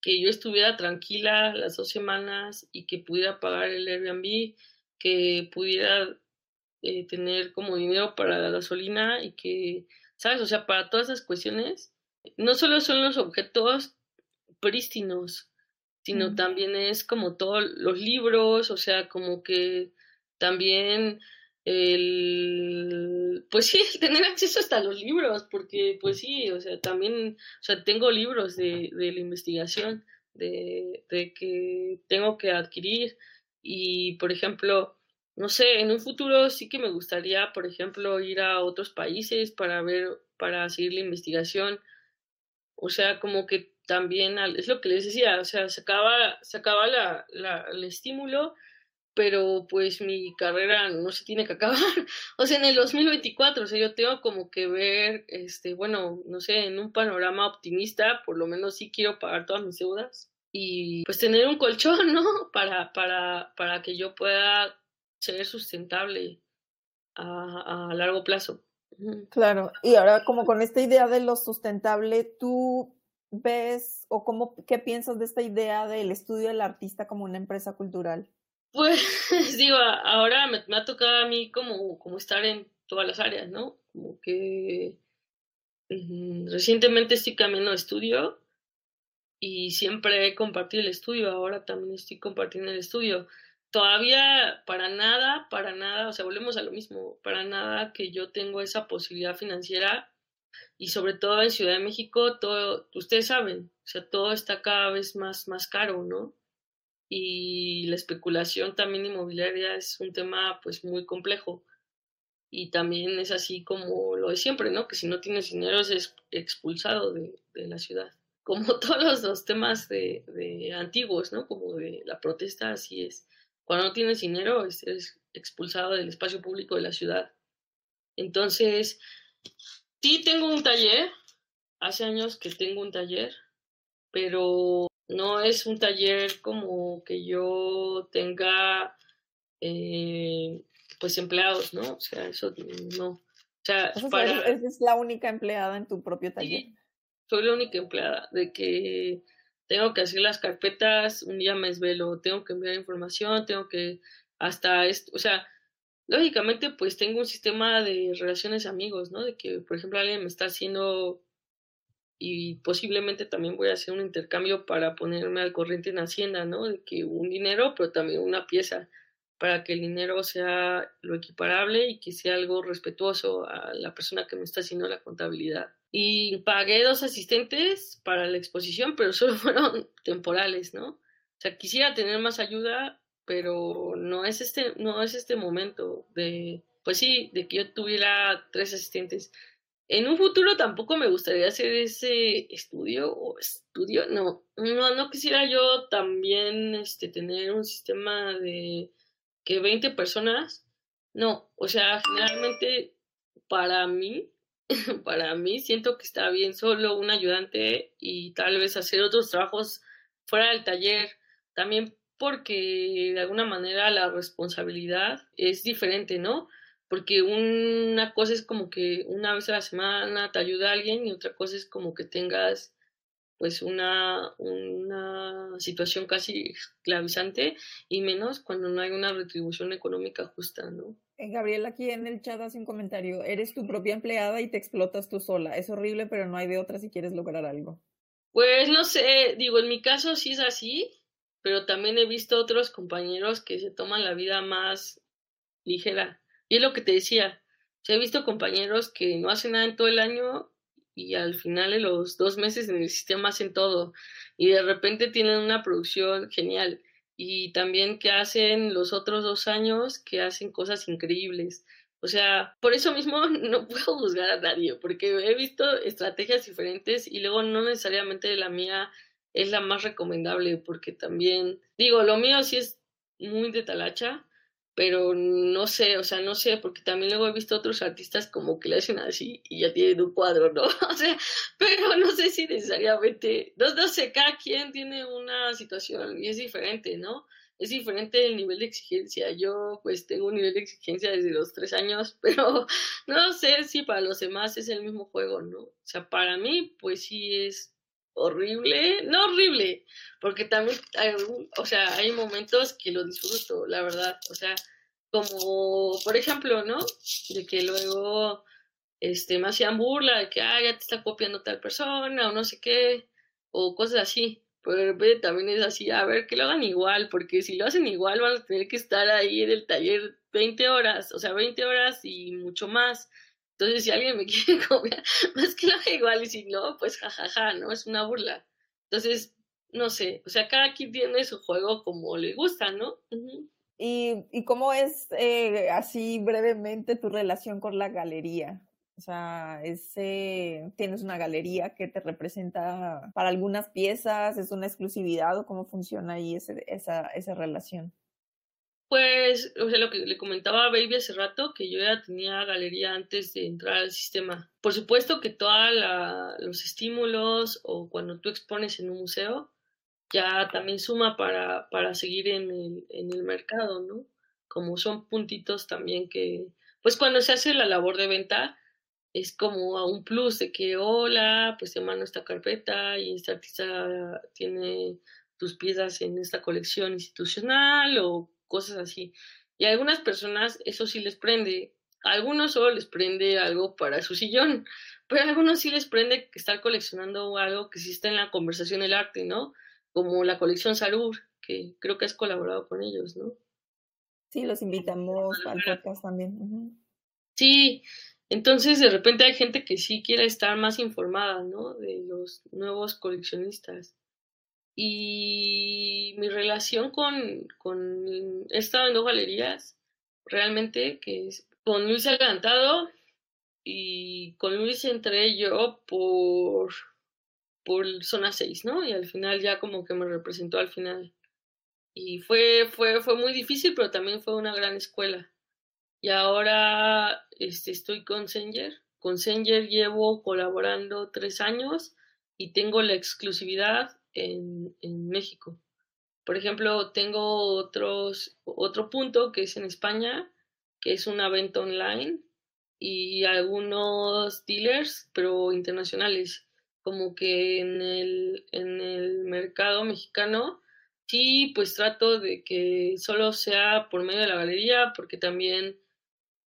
Que yo estuviera tranquila las dos semanas y que pudiera pagar el Airbnb, que pudiera eh, tener como dinero para la gasolina y que ¿sabes? O sea, para todas esas cuestiones, no solo son los objetos prístinos, sino también es como todos los libros, o sea, como que también el, pues sí, tener acceso hasta los libros, porque pues sí, o sea, también, o sea, tengo libros de, de la investigación, de, de que tengo que adquirir y, por ejemplo, no sé, en un futuro sí que me gustaría, por ejemplo, ir a otros países para ver, para seguir la investigación. O sea, como que también, es lo que les decía, o sea, se acaba, se acaba la, la, el estímulo, pero pues mi carrera no se tiene que acabar. o sea, en el 2024, o sea, yo tengo como que ver, este, bueno, no sé, en un panorama optimista, por lo menos sí quiero pagar todas mis deudas y pues tener un colchón, ¿no? Para, para, para que yo pueda ser sustentable a, a largo plazo. Claro, y ahora como con esta idea de lo sustentable, ¿tú ves o cómo, qué piensas de esta idea del estudio del artista como una empresa cultural? Pues digo, ahora me, ha tocado a mí como, como estar en todas las áreas, ¿no? Como que recientemente estoy cambiando de estudio y siempre he compartido el estudio, ahora también estoy compartiendo el estudio todavía para nada, para nada, o sea, volvemos a lo mismo, para nada que yo tengo esa posibilidad financiera y sobre todo en Ciudad de México, todo, ustedes saben, o sea, todo está cada vez más, más caro, ¿no? Y la especulación también inmobiliaria es un tema pues muy complejo y también es así como lo de siempre, ¿no? Que si no tienes dinero es expulsado de, de la ciudad. Como todos los, temas de, de antiguos, ¿no? Como de la protesta, así es cuando no tienes dinero, eres expulsado del espacio público de la ciudad. Entonces, sí tengo un taller, hace años que tengo un taller, pero no es un taller como que yo tenga eh, pues empleados, ¿no? O sea, eso no. O sea, para... es la única empleada en tu propio taller. soy la única empleada, de que tengo que hacer las carpetas, un día me desvelo, tengo que enviar información, tengo que hasta esto, o sea, lógicamente pues tengo un sistema de relaciones amigos, ¿no? De que, por ejemplo, alguien me está haciendo y posiblemente también voy a hacer un intercambio para ponerme al corriente en Hacienda, ¿no? De que un dinero, pero también una pieza para que el dinero sea lo equiparable y que sea algo respetuoso a la persona que me está haciendo la contabilidad. Y pagué dos asistentes para la exposición, pero solo fueron temporales, ¿no? O sea, quisiera tener más ayuda, pero no es este, no es este momento de, pues sí, de que yo tuviera tres asistentes. En un futuro tampoco me gustaría hacer ese estudio o estudio, no, no, no quisiera yo también este, tener un sistema de que 20 personas, no, o sea, generalmente para mí, para mí siento que está bien solo un ayudante y tal vez hacer otros trabajos fuera del taller, también porque de alguna manera la responsabilidad es diferente, ¿no? Porque una cosa es como que una vez a la semana te ayuda a alguien y otra cosa es como que tengas pues una, una situación casi esclavizante y menos cuando no hay una retribución económica justa, ¿no? Eh, Gabriel aquí en el chat hace un comentario, eres tu propia empleada y te explotas tú sola, es horrible pero no hay de otra si quieres lograr algo. Pues no sé, digo, en mi caso sí es así, pero también he visto otros compañeros que se toman la vida más ligera. Y es lo que te decía, he visto compañeros que no hacen nada en todo el año y al final de los dos meses en el sistema hacen todo y de repente tienen una producción genial y también que hacen los otros dos años que hacen cosas increíbles. O sea, por eso mismo no puedo juzgar a nadie, porque he visto estrategias diferentes y luego no necesariamente la mía es la más recomendable, porque también, digo, lo mío sí es muy de talacha, pero no sé, o sea, no sé, porque también luego he visto otros artistas como que le hacen así y ya tienen un cuadro, ¿no? O sea, pero no sé si necesariamente, no, no sé, cada quien tiene una situación y es diferente, ¿no? Es diferente el nivel de exigencia. Yo pues tengo un nivel de exigencia desde los tres años, pero no sé si para los demás es el mismo juego, ¿no? O sea, para mí pues sí es horrible, no horrible, porque también, hay, o sea, hay momentos que lo disfruto, la verdad, o sea, como, por ejemplo, ¿no? De que luego, este, me hacían burla de que, ah, ya te está copiando tal persona, o no sé qué, o cosas así, pero también es así, a ver, que lo hagan igual, porque si lo hacen igual van a tener que estar ahí en el taller 20 horas, o sea, 20 horas y mucho más, entonces, si alguien me quiere copiar, más que haga igual, y si no, pues jajaja, ¿no? Es una burla. Entonces, no sé, o sea, cada quien tiene su juego como le gusta, ¿no? ¿Y, ¿Y, cómo es eh, así brevemente tu relación con la galería? O sea, ese, ¿tienes una galería que te representa para algunas piezas? ¿Es una exclusividad o cómo funciona ahí ese, esa, esa relación? Pues, o sea, lo que le comentaba a Baby hace rato, que yo ya tenía galería antes de entrar al sistema. Por supuesto que todos los estímulos o cuando tú expones en un museo, ya también suma para, para seguir en el, en el mercado, ¿no? Como son puntitos también que, pues cuando se hace la labor de venta, es como a un plus de que, hola, pues te mando esta carpeta y este artista tiene tus piezas en esta colección institucional o cosas así. Y a algunas personas eso sí les prende, a algunos solo les prende algo para su sillón, pero a algunos sí les prende estar coleccionando algo que sí está en la conversación del arte, ¿no? Como la colección Sarur, que creo que has colaborado con ellos, ¿no? Sí, los invitamos al podcast también. Sí, entonces de repente hay gente que sí quiere estar más informada, ¿no? De los nuevos coleccionistas. Y mi relación con, con he estado en dos galerías, realmente, que con Luis Adelantado y con Luis entré yo por, por zona 6, ¿no? Y al final ya como que me representó al final. Y fue, fue, fue muy difícil, pero también fue una gran escuela. Y ahora este, estoy con Senger. Con Senger llevo colaborando tres años y tengo la exclusividad en, México. Por ejemplo, tengo otros, otro punto que es en España, que es una venta online y algunos dealers, pero internacionales, como que en el, en el mercado mexicano, sí, pues trato de que solo sea por medio de la galería, porque también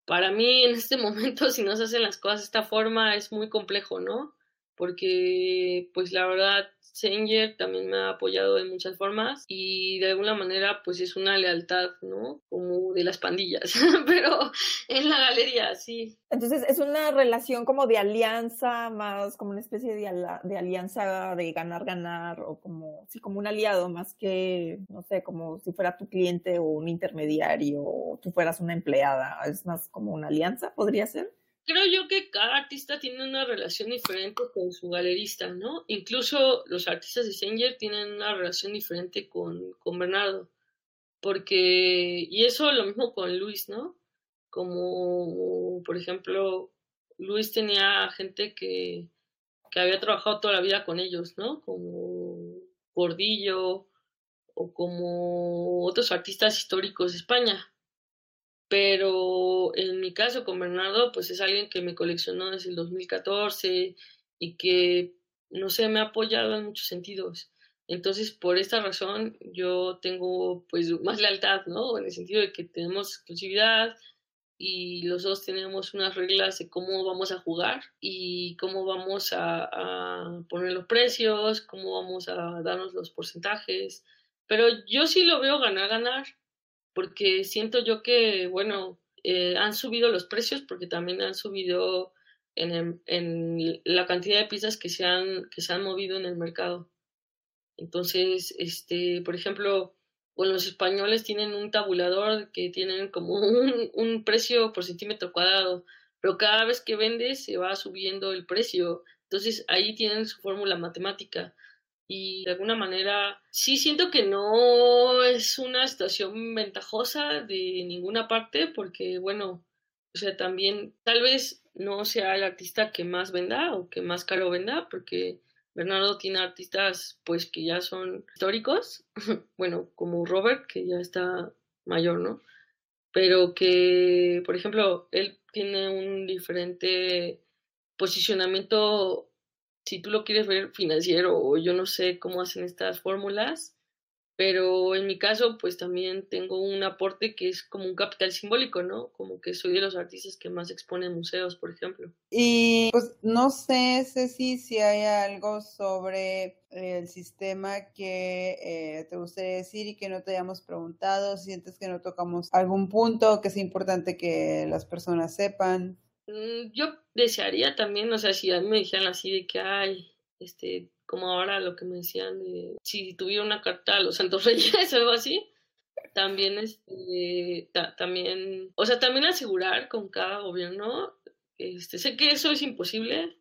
para mí en este momento, si no se hacen las cosas de esta forma, es muy complejo, ¿no? Porque, pues la verdad, Sanger también me ha apoyado de muchas formas y de alguna manera pues es una lealtad, ¿no? Como de las pandillas, pero en la galería, sí. Entonces es una relación como de alianza, más como una especie de, de alianza de ganar-ganar o como, sí, como un aliado más que, no sé, como si fuera tu cliente o un intermediario o tú fueras una empleada, es más como una alianza, podría ser creo yo que cada artista tiene una relación diferente con su galerista, ¿no? Incluso los artistas de Sanger tienen una relación diferente con, con Bernardo. Porque, y eso lo mismo con Luis, ¿no? Como, por ejemplo, Luis tenía gente que, que había trabajado toda la vida con ellos, ¿no? Como Gordillo o como otros artistas históricos de España pero en mi caso con Bernardo, pues es alguien que me coleccionó desde el 2014 y que, no sé, me ha apoyado en muchos sentidos. Entonces, por esta razón, yo tengo pues más lealtad, ¿no? En el sentido de que tenemos exclusividad y los dos tenemos unas reglas de cómo vamos a jugar y cómo vamos a, a poner los precios, cómo vamos a darnos los porcentajes. Pero yo sí lo veo ganar, ganar porque siento yo que, bueno, eh, han subido los precios porque también han subido en, en, la cantidad de pizzas que se, han, que se han movido en el mercado. Entonces, este, por ejemplo, los españoles tienen un tabulador que tienen como un, un precio por centímetro cuadrado, pero cada vez que vendes se va subiendo el precio. Entonces ahí tienen su fórmula matemática. Y de alguna manera sí siento que no es una situación ventajosa de ninguna parte porque bueno, o sea, también tal vez no sea el artista que más venda o que más caro venda porque Bernardo tiene artistas pues que ya son históricos, bueno, como Robert que ya está mayor, ¿no? Pero que, por ejemplo, él tiene un diferente posicionamiento si tú lo quieres ver financiero o yo no sé cómo hacen estas fórmulas, pero en mi caso pues también tengo un aporte que es como un capital simbólico, ¿no? Como que soy de los artistas que más exponen museos, por ejemplo. Y pues no sé, Ceci, si hay algo sobre el sistema que eh, te gustaría decir y que no te hayamos preguntado, si sientes que no tocamos algún punto que es importante que las personas sepan. Mm, yo desearía también, o sea, si a mí me dijeran así de que, hay, este, como ahora lo que me decían de si tuviera una carta a los Santos Reyes o algo así, también, este, también, o sea, también asegurar con cada gobierno, este, sé que eso es imposible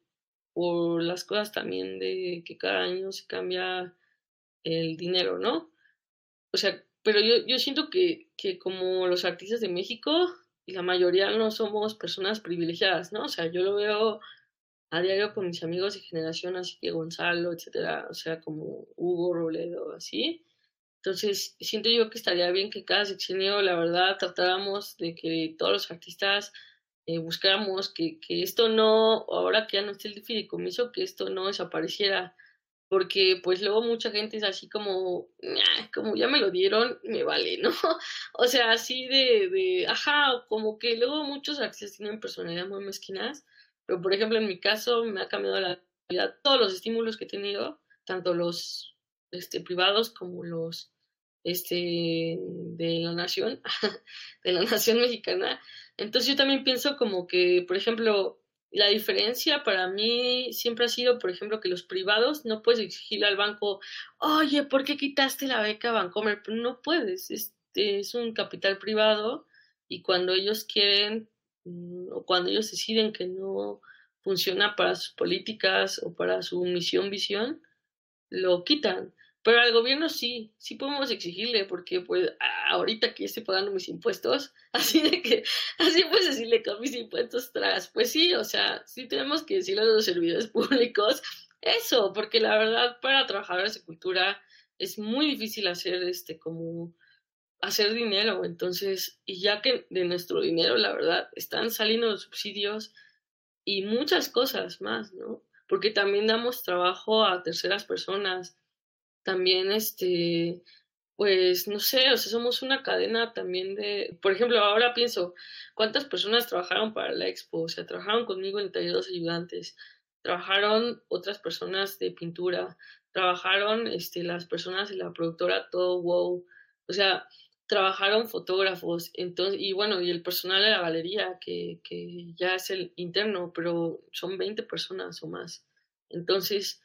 por las cosas también de que cada año se cambia el dinero, ¿no? O sea, pero yo, yo siento que, que como los artistas de México, y la mayoría no somos personas privilegiadas, ¿no? O sea, yo lo veo a diario con mis amigos de generación, así que Gonzalo, etcétera, o sea, como Hugo Robledo, así. Entonces, siento yo que estaría bien que cada sexenio, la verdad, tratáramos de que todos los artistas eh, buscáramos que, que esto no, ahora que ya no esté el fideicomiso, que esto no desapareciera porque pues luego mucha gente es así como, como ya me lo dieron, me vale, ¿no? O sea, así de, de, ajá, como que luego muchos artistas tienen personalidad muy mezquinas, pero por ejemplo en mi caso me ha cambiado la vida, todos los estímulos que he tenido, tanto los este, privados como los este, de la nación, de la nación mexicana. Entonces yo también pienso como que, por ejemplo, la diferencia para mí siempre ha sido, por ejemplo, que los privados no puedes exigirle al banco, oye, ¿por qué quitaste la beca Bancomer? No puedes, este es un capital privado y cuando ellos quieren mm, o cuando ellos deciden que no funciona para sus políticas o para su misión, visión, lo quitan. Pero al gobierno sí, sí podemos exigirle, porque pues ahorita que estoy pagando mis impuestos, así de que, así pues decirle con mis impuestos tras, pues sí, o sea, sí tenemos que decirle a los servidores públicos eso, porque la verdad para trabajadores de cultura es muy difícil hacer este como hacer dinero, entonces, y ya que de nuestro dinero, la verdad, están saliendo los subsidios y muchas cosas más, ¿no? Porque también damos trabajo a terceras personas, también, este, pues, no sé, o sea, somos una cadena también de, por ejemplo, ahora pienso, ¿cuántas personas trabajaron para la expo? O sea, trabajaron conmigo en dos ayudantes, trabajaron otras personas de pintura, trabajaron, este, las personas de la productora Todo Wow, o sea, trabajaron fotógrafos, entonces, y bueno, y el personal de la galería, que, que ya es el interno, pero son 20 personas o más. Entonces,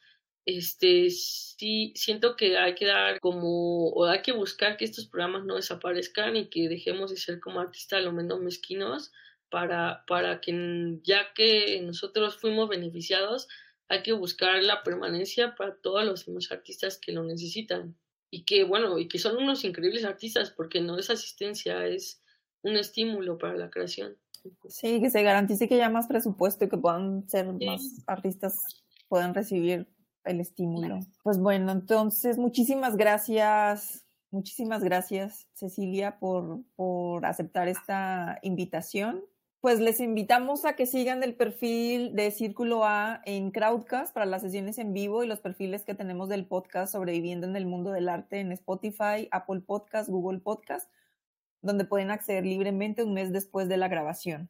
este, sí, siento que hay que dar como, o hay que buscar que estos programas no desaparezcan y que dejemos de ser como artistas lo menos mezquinos para, para que ya que nosotros fuimos beneficiados, hay que buscar la permanencia para todos los demás artistas que lo necesitan. Y que, bueno, y que son unos increíbles artistas porque no es asistencia, es un estímulo para la creación. Sí, que se garantice que haya más presupuesto y que puedan ser más artistas, puedan recibir el estímulo. Pues bueno, entonces muchísimas gracias, muchísimas gracias Cecilia por, por aceptar esta invitación. Pues les invitamos a que sigan el perfil de Círculo A en Crowdcast para las sesiones en vivo y los perfiles que tenemos del podcast Sobreviviendo en el Mundo del Arte en Spotify, Apple Podcast, Google Podcast, donde pueden acceder libremente un mes después de la grabación.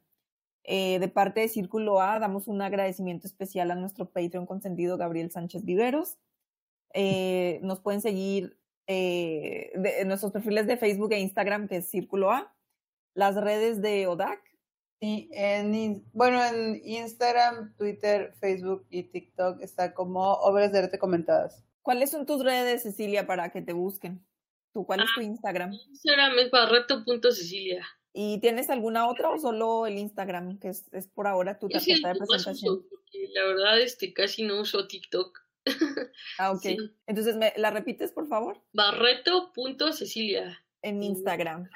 Eh, de parte de Círculo A, damos un agradecimiento especial a nuestro Patreon consentido Gabriel Sánchez Viveros. Eh, nos pueden seguir eh, en nuestros perfiles de Facebook e Instagram, que es Círculo A. Las redes de ODAC. Sí, en, bueno, en Instagram, Twitter, Facebook y TikTok está como Obras de Arte Comentadas. ¿Cuáles son tus redes, Cecilia, para que te busquen? ¿Tú, ¿Cuál es tu ah, Instagram? Instagram es barreto.cecilia. ¿Y tienes alguna otra o solo el Instagram, que es, es por ahora tu tarjeta de presentación? la verdad, este, casi no uso TikTok. Ah, ok. Entonces, ¿me la repites, por favor? Barreto.cecilia. En Instagram.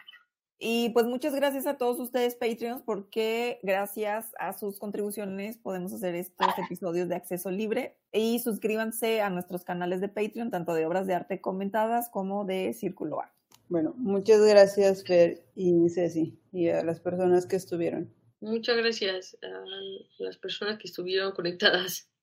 Y pues muchas gracias a todos ustedes, Patreons, porque gracias a sus contribuciones podemos hacer estos episodios de acceso libre. Y suscríbanse a nuestros canales de Patreon, tanto de obras de arte comentadas como de Círculo A. Bueno, muchas gracias, Fer y Ceci, y a las personas que estuvieron. Muchas gracias a las personas que estuvieron conectadas.